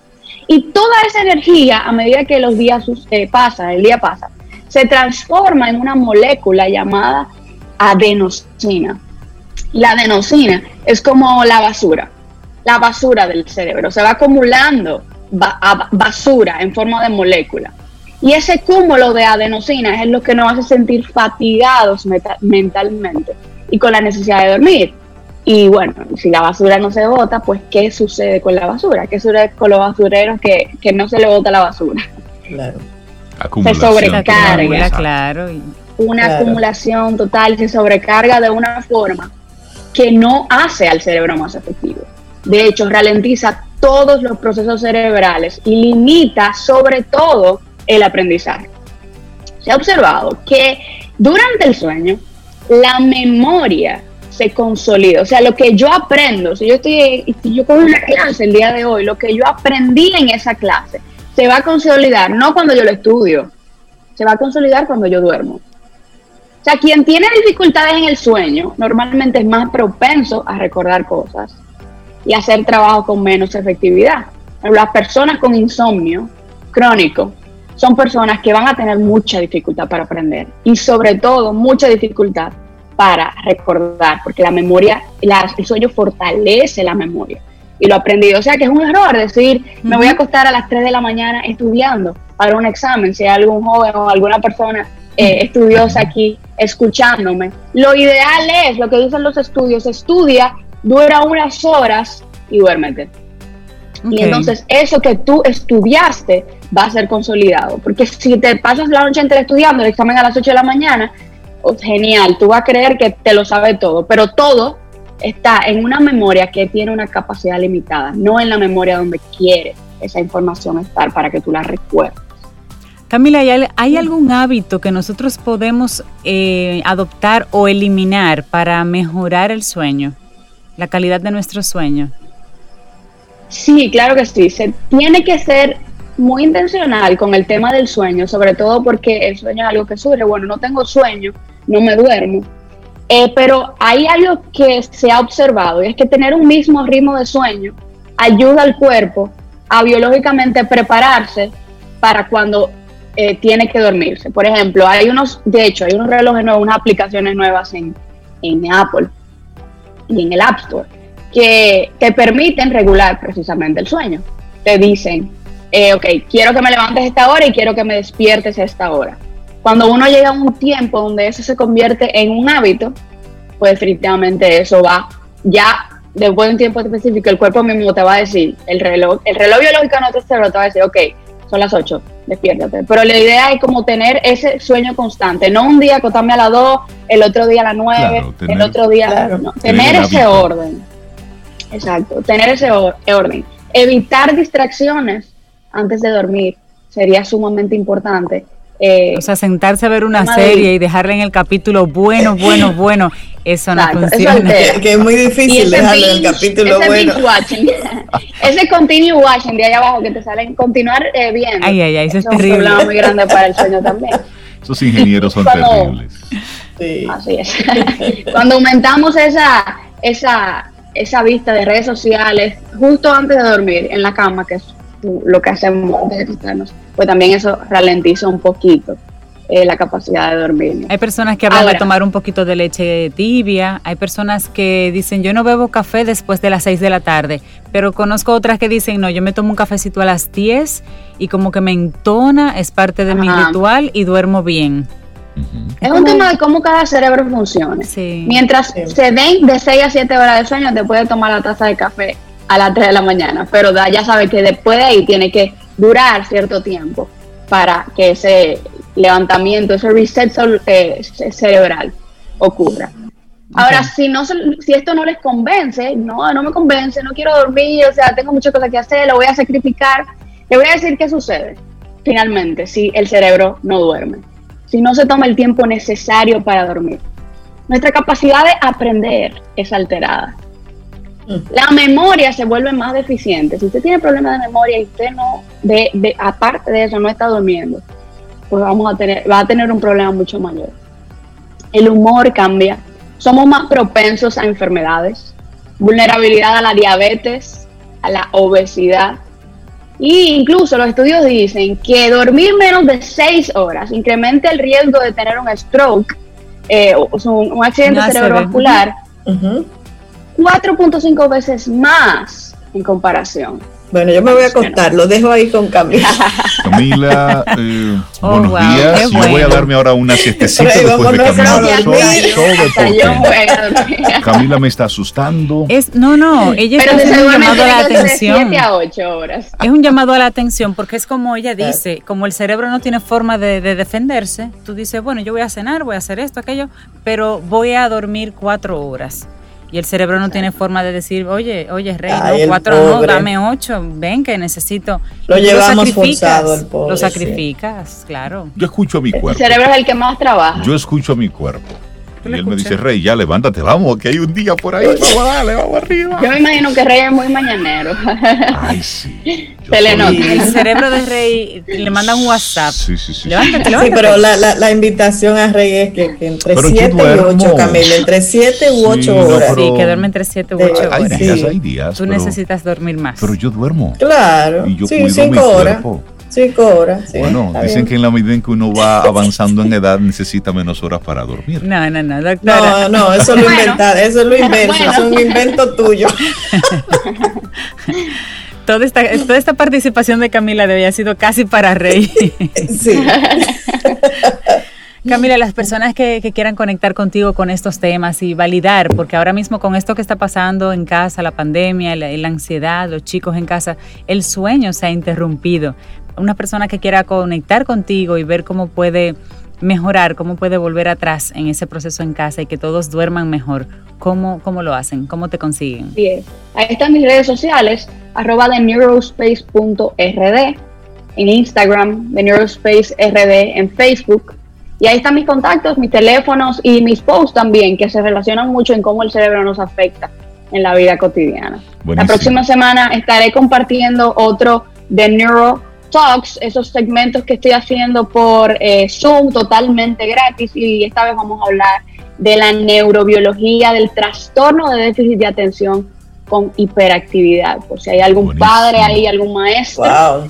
Y toda esa energía, a medida que los días eh, pasan, el día pasa, se transforma en una molécula llamada adenosina. La adenosina es como la basura, la basura del cerebro. Se va acumulando basura en forma de molécula. Y ese cúmulo de adenosina es lo que nos hace sentir fatigados mentalmente y con la necesidad de dormir. Y bueno, si la basura no se bota, pues ¿qué sucede con la basura? ¿Qué sucede con los basureros que, no se le bota la basura? Claro. Se sobrecarga. Claro. Una acumulación total, se sobrecarga de una forma que no hace al cerebro más efectivo. De hecho, ralentiza todos los procesos cerebrales y limita sobre todo el aprendizaje. Se ha observado que durante el sueño, la memoria se consolida. O sea, lo que yo aprendo, si yo estoy, si yo cojo una clase el día de hoy, lo que yo aprendí en esa clase se va a consolidar, no cuando yo lo estudio, se va a consolidar cuando yo duermo. O sea, quien tiene dificultades en el sueño normalmente es más propenso a recordar cosas y hacer trabajo con menos efectividad. Las personas con insomnio crónico son personas que van a tener mucha dificultad para aprender y sobre todo mucha dificultad para recordar, porque la memoria, el sueño fortalece la memoria. Y lo aprendí. O sea que es un error decir, me voy a acostar a las 3 de la mañana estudiando para un examen, si hay algún joven o alguna persona eh, estudiosa aquí escuchándome. Lo ideal es, lo que dicen los estudios, estudia, dura unas horas y duérmete. Y entonces eso que tú estudiaste va a ser consolidado. Porque si te pasas la noche entera estudiando el examen a las 8 de la mañana, genial, tú vas a creer que te lo sabe todo, pero todo está en una memoria que tiene una capacidad limitada, no en la memoria donde quiere esa información estar para que tú la recuerdes. Camila, ¿hay, algún hábito que nosotros podemos eh, adoptar o eliminar para mejorar el sueño, la calidad de nuestro sueño? Sí, claro que sí. Se tiene que ser muy intencional con el tema del sueño, sobre todo porque el sueño es algo que surge. Bueno, no tengo sueño, no me duermo. Eh, pero hay algo que se ha observado y es que tener un mismo ritmo de sueño ayuda al cuerpo a biológicamente prepararse para cuando eh, tiene que dormirse. Por ejemplo, hay unos, de hecho, hay unos relojes nuevos, unas aplicaciones nuevas en, en Apple y en el App Store que te permiten regular precisamente el sueño. Te dicen, eh, ok, quiero que me levantes esta hora y quiero que me despiertes a esta hora. Cuando uno llega a un tiempo donde eso se convierte en un hábito, pues definitivamente eso va ya después de un tiempo específico, el cuerpo mismo te va a decir, el reloj, el reloj biológico no te cerebro te va a decir, ok, son las 8, despiértate. Pero la idea es como tener ese sueño constante, no un día acostarme a las 2, el otro día a las 9, el otro día, tener, ese orden. Exacto, tener ese orden. Evitar distracciones antes de dormir sería sumamente importante eh, o sea, sentarse a ver una serie y dejarla en el capítulo bueno, bueno, bueno, eso no funciona. que es muy difícil dejarlo en el capítulo ese bueno. Watching, ese continue watching de ahí abajo que te salen continuar eh, viendo. Ay, ay, ay, eso es, es un problema muy grande para el sueño también. Esos ingenieros son terribles. Sí. Así es. Cuando aumentamos esa, esa esa vista de redes sociales justo antes de dormir en la cama, que es lo que hacemos antes de acostarnos, pues también eso ralentiza un poquito eh, la capacidad de dormir. Hay personas que hablan de tomar un poquito de leche tibia, hay personas que dicen yo no bebo café después de las 6 de la tarde, pero conozco otras que dicen no, yo me tomo un cafecito a las 10 y como que me entona, es parte de mi ritual y duermo bien. Es un tema de cómo cada cerebro funciona. Mientras se den de 6 a 7 horas de sueño, te puede tomar la taza de café a las 3 de la mañana, pero ya sabes que después de ahí tiene que durar cierto tiempo para que ese levantamiento, ese reset eh, cerebral ocurra. Ahora, si no si esto no les convence, no, no me convence, no quiero dormir, o sea, tengo muchas cosas que hacer, lo voy a sacrificar, le voy a decir qué sucede finalmente si el cerebro no duerme si no se toma el tiempo necesario para dormir. Nuestra capacidad de aprender es alterada. La memoria se vuelve más deficiente. Si usted tiene problemas de memoria y usted no, de, aparte de eso, no está durmiendo, pues vamos a tener, va a tener un problema mucho mayor. El humor cambia. Somos más propensos a enfermedades, vulnerabilidad a la diabetes, a la obesidad, y incluso los estudios dicen que dormir menos de 6 horas incrementa el riesgo de tener un stroke, eh, o un, accidente cerebrovascular, 4.5 veces más en comparación. Bueno, yo me voy a contar, lo dejo ahí con Camila. Camila, eh, oh, buenos días. Yo voy a darme ahora una siestecita después de caminar Camila me está asustando. Es, no, no, ella está haciendo un llamado a la atención. A 8 horas. Es un llamado a la atención porque es como ella dice, como el cerebro no tiene forma de, de defenderse, tú dices, bueno, yo voy a cenar, voy a hacer esto, aquello, pero voy a dormir cuatro horas y el cerebro no tiene forma de decir, oye, oye, rey, no, cuatro no, dame ocho, ven que necesito. Lo llevamos forzado el pobre. Lo sacrificas, claro. Yo escucho a mi cuerpo. El cerebro es el que más trabaja. Yo escucho a mi cuerpo. Y él me dice, Rey, ya levántate, vamos, que hay un día por ahí, vamos, dale, vamos arriba. Yo me imagino que Rey es muy mañanero. Ay, sí. Se le nota. El cerebro de Rey le manda un WhatsApp. Sí, sí, sí. Levántate, levántate. Sí, pero la, la, la, invitación a Rey es que, que entre 7 y 8, Camila, entre 7 u 8 sí, horas. sí, que duerme entre 7 u 8 horas. Hay días, hay días. Tú necesitas dormir más. Pero yo duermo. Claro. Y yo sí, 5 horas. Cinco horas. bueno, dicen que en la medida en que uno va avanzando en edad necesita menos horas para dormir. No, no, no, doctora. No, no, eso lo inventa, eso lo invento, es un invento tuyo. toda, esta, toda esta participación de Camila de hoy ha sido casi para reír. sí. Camila, las personas que, quieran conectar contigo con estos temas y validar, porque ahora mismo con esto que está pasando en casa, la pandemia, la, la, ansiedad, los chicos en casa, el sueño se ha interrumpido. Una persona que quiera conectar contigo y ver cómo puede mejorar, cómo puede volver atrás en ese proceso en casa y que todos duerman mejor, ¿cómo, cómo lo hacen? ¿Cómo te consiguen? Bien, ahí están mis redes sociales, arroba de neurospace.rd, en Instagram, de neurospace.rd, en Facebook, y ahí están mis contactos, mis teléfonos y mis posts también, que se relacionan mucho en cómo el cerebro nos afecta en la vida cotidiana. La próxima semana estaré compartiendo otro de Neuro Talks, esos segmentos que estoy haciendo por eh, Zoom totalmente gratis y esta vez vamos a hablar de la neurobiología del trastorno de déficit de atención con hiperactividad. Por si hay algún padre ahí, algún maestro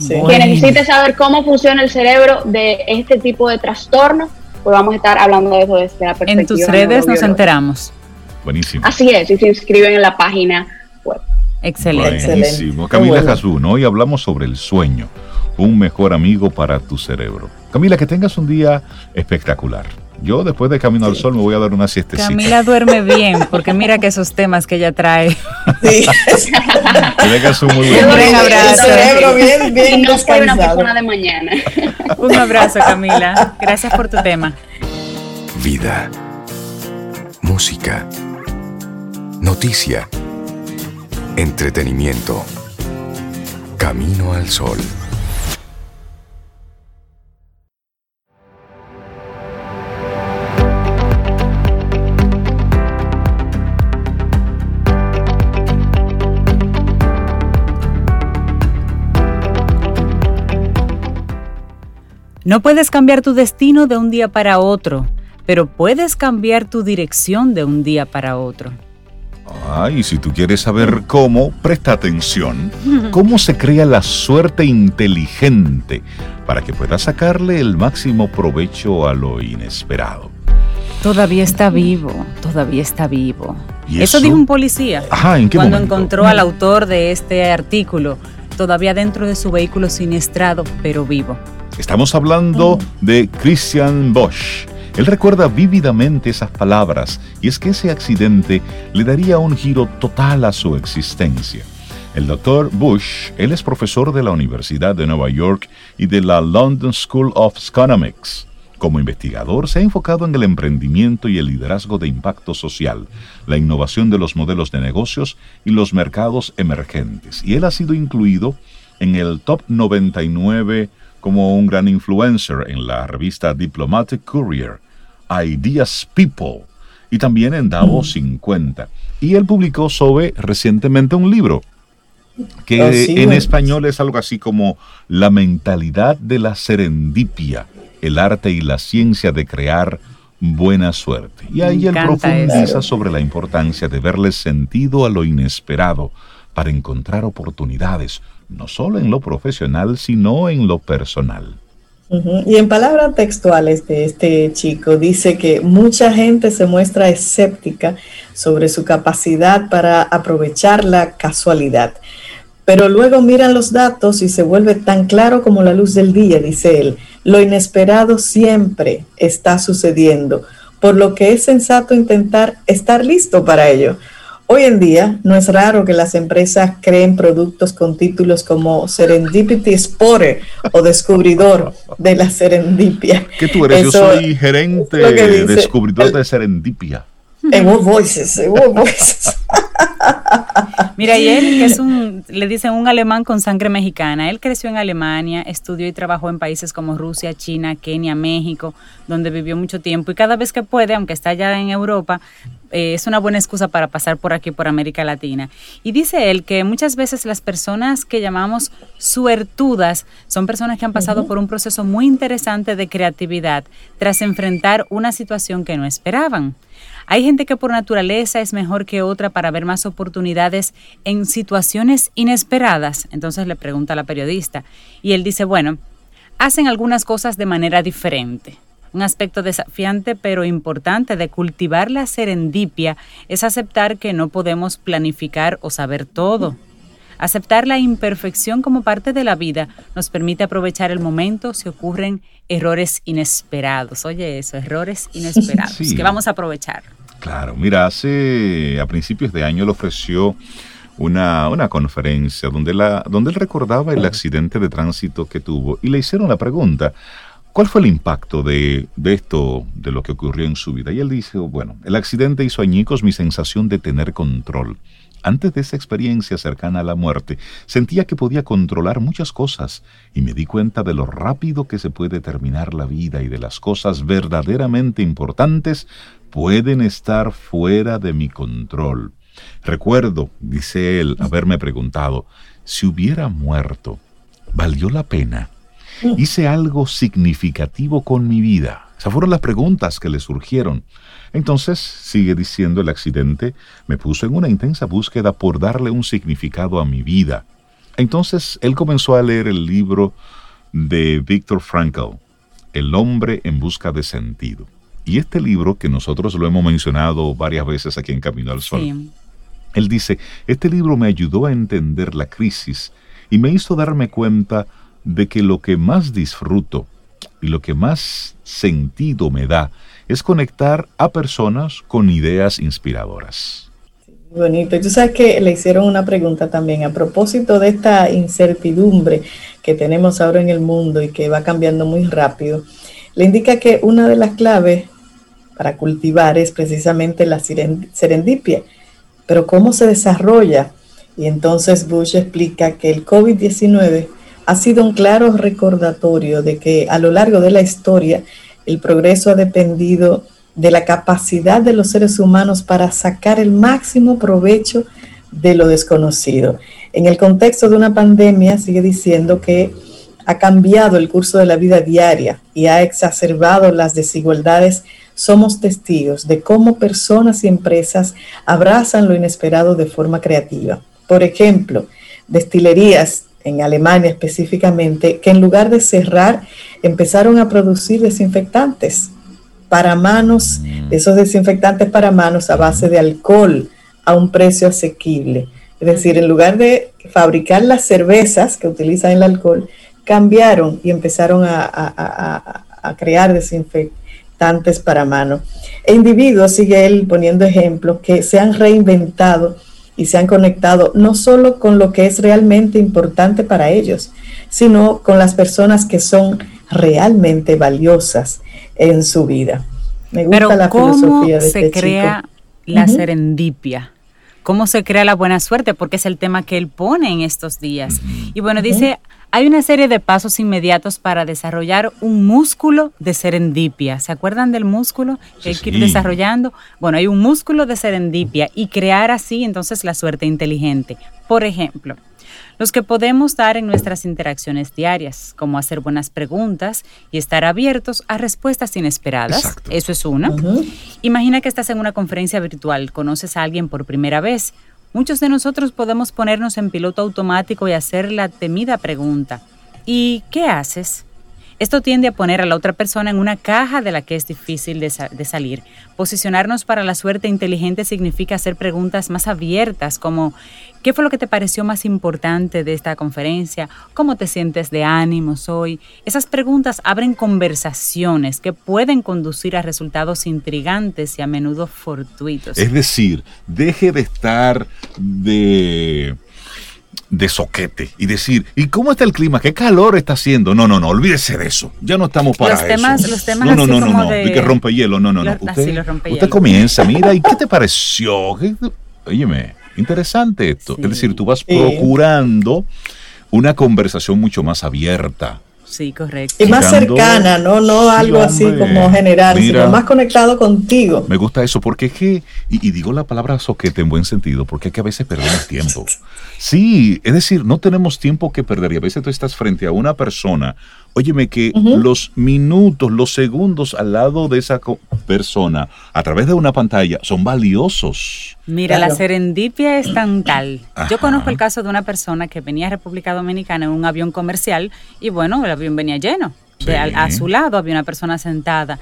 que necesite saber cómo funciona el cerebro de este tipo de trastorno, pues vamos a estar hablando de eso desde la perspectiva. En tus redes nos enteramos. Buenísimo. Así es, y se inscriben en la página web. Excelente. Buenísimo. Camila Jazún, hoy hablamos sobre el sueño, un mejor amigo para tu cerebro. Camila, que tengas un día espectacular. Yo después de Camino al Sol me voy a dar una siestecita. Camila duerme bien, porque mira que esos temas que ella trae. Sí. que un muy buen Un abrazo. cerebro bien, bien no soy una persona de mañana. Un abrazo, Camila. Gracias por tu tema. Vida. Música. Noticia. Entretenimiento. Camino al Sol. No puedes cambiar tu destino de un día para otro, pero puedes cambiar tu dirección de un día para otro. Ah, y si tú quieres saber cómo, presta atención. ¿Cómo se crea la suerte inteligente para que puedas sacarle el máximo provecho a lo inesperado? Todavía está vivo, todavía está vivo. eso? dijo un policía Ajá, ¿en qué cuando encontró al autor de este artículo, todavía dentro de su vehículo siniestrado, pero vivo. Estamos hablando de Christian Bosch. Él recuerda vívidamente esas palabras y es que ese accidente le daría un giro total a su existencia. El doctor Bush, él es profesor de la Universidad de Nueva York y de la London School of Economics. Como investigador, se ha enfocado en el emprendimiento y el liderazgo de impacto social, la innovación de los modelos de negocios y los mercados emergentes. Y él ha sido incluido en el top 99 como un gran influencer en la revista Diplomatic Courier, Ideas People, y también en Davos 50. Y él publicó sobre recientemente un libro que en español es algo así como La mentalidad de la serendipia el arte y la ciencia de crear buena suerte. Y ahí él profundiza sobre la importancia de verle sentido a lo inesperado para encontrar oportunidades, no solo en lo profesional, sino en lo personal. Y en palabras textuales de este chico, dice que mucha gente se muestra escéptica sobre su capacidad para aprovechar la casualidad. Pero luego miran los datos y se vuelve tan claro como la luz del día, dice él. Lo inesperado siempre está sucediendo, por lo que es sensato intentar estar listo para ello. Hoy en día no es raro que las empresas creen productos con títulos como Serendipity Spotter o Descubridor de la Serendipia. ¿Qué tú eres? Yo soy gerente, descubridor de Serendipia. En Voices, en Voices. Mira, y él, que es un, le dicen un alemán con sangre mexicana, él creció en Alemania, estudió y trabajó en países como Rusia, China, Kenia, México, donde vivió mucho tiempo y cada vez que puede, aunque está allá en Europa, eh, es una buena excusa para pasar por aquí, por América Latina. Y dice él que muchas veces las personas que llamamos suertudas son personas que han pasado por un proceso muy interesante de creatividad tras enfrentar una situación que no esperaban. Hay gente que por naturaleza es mejor que otra para ver más oportunidades en situaciones inesperadas. Entonces le pregunta a la periodista y él dice, bueno, hacen algunas cosas de manera diferente. Un aspecto desafiante pero importante de cultivar la serendipia es aceptar que no podemos planificar o saber todo. Aceptar la imperfección como parte de la vida nos permite aprovechar el momento si ocurren errores inesperados. Oye eso, errores inesperados que vamos a aprovechar. Claro, mira, hace a principios de año le ofreció una, una conferencia donde, la, donde él recordaba el accidente de tránsito que tuvo y le hicieron la pregunta, ¿cuál fue el impacto de, de esto, de lo que ocurrió en su vida? Y él dice, bueno, el accidente hizo añicos mi sensación de tener control. Antes de esa experiencia cercana a la muerte, sentía que podía controlar muchas cosas y me di cuenta de lo rápido que se puede terminar la vida y de las cosas verdaderamente importantes pueden estar fuera de mi control. Recuerdo, dice él, haberme preguntado, si hubiera muerto, ¿valió la pena? ¿Hice algo significativo con mi vida? Esas fueron las preguntas que le surgieron. Entonces, sigue diciendo el accidente, me puso en una intensa búsqueda por darle un significado a mi vida. Entonces, él comenzó a leer el libro de Viktor Frankl, El hombre en busca de sentido. Y este libro, que nosotros lo hemos mencionado varias veces aquí en Camino al Sol, él dice, este libro me ayudó a entender la crisis y me hizo darme cuenta de que lo que más disfruto y lo que más sentido me da es conectar a personas con ideas inspiradoras. Bonito. Tú sabes que le hicieron una pregunta también a propósito de esta incertidumbre que tenemos ahora en el mundo y que va cambiando muy rápido. Le indica que una de las claves para cultivar es precisamente la serendipia. Pero ¿cómo se desarrolla? Y entonces Bush explica que el COVID-19 ha sido un claro recordatorio de que a lo largo de la historia el progreso ha dependido de la capacidad de los seres humanos para sacar el máximo provecho de lo desconocido. En el contexto de una pandemia sigue diciendo que ha cambiado el curso de la vida diaria y ha exacerbado las desigualdades, somos testigos de cómo personas y empresas abrazan lo inesperado de forma creativa. Por ejemplo, destilerías en Alemania específicamente, que en lugar de cerrar, empezaron a producir desinfectantes para manos, esos desinfectantes para manos a base de alcohol a un precio asequible. Es decir, en lugar de fabricar las cervezas que utilizan el alcohol, cambiaron y empezaron a, crear desinfectantes para mano. E individuos, sigue él poniendo ejemplos, que se han reinventado y se han conectado no solo con lo que es realmente importante para ellos, sino con las personas que son realmente valiosas en su vida. Me gusta la filosofía de se este crea la serendipia? ¿Cómo se crea la buena suerte? Porque es el tema que él pone en estos días. Y bueno, dice, hay una serie de pasos inmediatos para desarrollar un músculo de serendipia. ¿Se acuerdan del músculo que hay que ir desarrollando? Bueno, hay un músculo de serendipia y crear así entonces la suerte inteligente. Por ejemplo, los que podemos dar en nuestras interacciones diarias, como hacer buenas preguntas y estar abiertos a respuestas inesperadas. Eso es uno. Imagina que estás en una conferencia virtual, conoces a alguien por primera vez. Muchos de nosotros podemos ponernos en piloto automático y hacer la temida pregunta. ¿Y qué haces? Esto tiende a poner a la otra persona en una caja de la que es difícil de, salir. Posicionarnos para la suerte inteligente significa hacer preguntas más abiertas como ¿qué fue lo que te pareció más importante de esta conferencia? ¿Cómo te sientes de ánimos hoy? Esas preguntas abren conversaciones que pueden conducir a resultados intrigantes y a menudo fortuitos. Es decir, deje de estar de de soquete y decir, ¿y cómo está el clima? ¿Qué calor está haciendo? No, no, no, olvídese de eso. Ya no estamos para los temas, eso. Los temas no, no, no, no, no, de... que rompe hielo. No, no, no. Usted, usted comienza, mira, ¿y qué te pareció? Óyeme, interesante esto. Es decir, tú vas procurando una conversación mucho más abierta Sí, correcto. Y más cercana, ¿no? No algo así como general, sino más conectado contigo. Me gusta eso, porque es que, y, digo la palabra soquete en buen sentido, porque es que a veces perdemos tiempo. Sí, es decir, no tenemos tiempo que perder y a veces tú estás frente a una persona Óyeme que los minutos, los segundos al lado de esa persona a través de una pantalla son valiosos. Mira, la serendipia es tan tal. Yo conozco el caso de una persona que venía a República Dominicana en un avión comercial y bueno, el avión venía lleno. a, su lado había una persona sentada.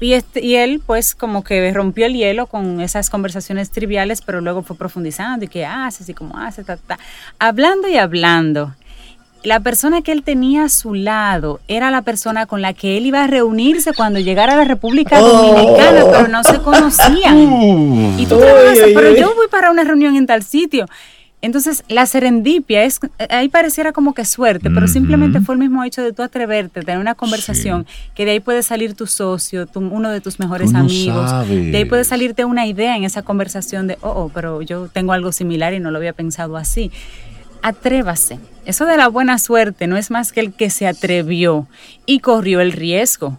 Y, este, y él, pues, como que rompió el hielo con esas conversaciones triviales, pero luego fue profundizando y qué haces y cómo haces, ta, ta. hablando y hablando la persona que él tenía a su lado era la persona con la que él iba a reunirse cuando llegara a la República oh. Dominicana, pero no se conocían. y tú trabajas, pero yo voy para una reunión en tal sitio. Entonces, la serendipia es, ahí pareciera como que suerte, pero simplemente fue el mismo hecho de tú atreverte, tener una conversación, que de ahí puede salir tu socio, uno de tus mejores amigos, de ahí puede salirte una idea en esa conversación de, oh, oh, pero yo tengo algo similar y no lo había pensado así atrévase. Eso de la buena suerte no es más que el que se atrevió y corrió el riesgo.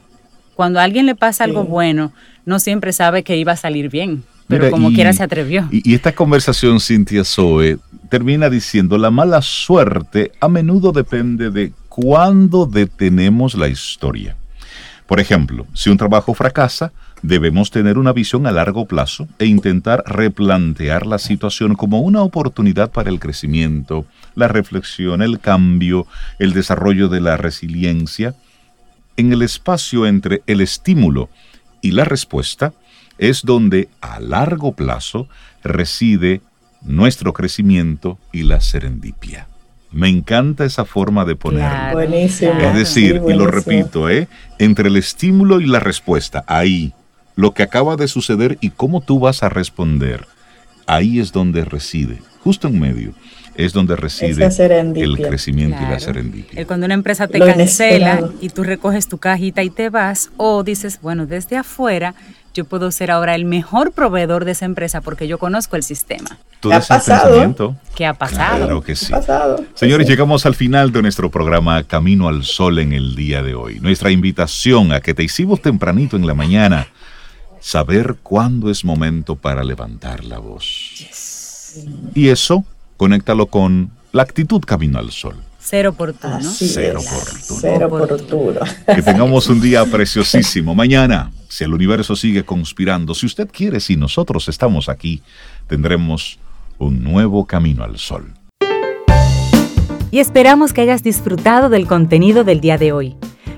Cuando a alguien le pasa algo bueno, no siempre sabe que iba a salir bien, pero como quiera se atrevió. Y, esta conversación, Cintia Zoe, termina diciendo, la mala suerte a menudo depende de cuándo detenemos la historia. Por ejemplo, si un trabajo fracasa, Debemos tener una visión a largo plazo e intentar replantear la situación como una oportunidad para el crecimiento, la reflexión, el cambio, el desarrollo de la resiliencia. En el espacio entre el estímulo y la respuesta es donde a largo plazo reside nuestro crecimiento y la serendipia. Me encanta esa forma de ponerlo. Buenísimo. Es decir, y lo repito, ¿eh? entre el estímulo y la respuesta, ahí, lo que acaba de suceder y cómo tú vas a responder, ahí es donde reside, justo en medio, es donde reside el crecimiento y la serendipia. Cuando una empresa te cancela y tú recoges tu cajita y te vas, o dices, bueno, desde afuera yo puedo ser ahora el mejor proveedor de esa empresa porque yo conozco el sistema. ¿Qué ha pasado? ¿Qué ha pasado? Claro que sí. Señores, llegamos al final de nuestro programa Camino al Sol en el día de hoy. Nuestra invitación a que te hicimos tempranito en la mañana saber cuándo es momento para levantar la voz. Y eso, conéctalo con la actitud camino al sol. Ser oportuno. Ser oportuno. Ser oportuno. Que tengamos un día preciosísimo. Mañana, si el universo sigue conspirando, si usted quiere, si nosotros estamos aquí, tendremos un nuevo camino al sol. Y esperamos que hayas disfrutado del contenido del día de hoy.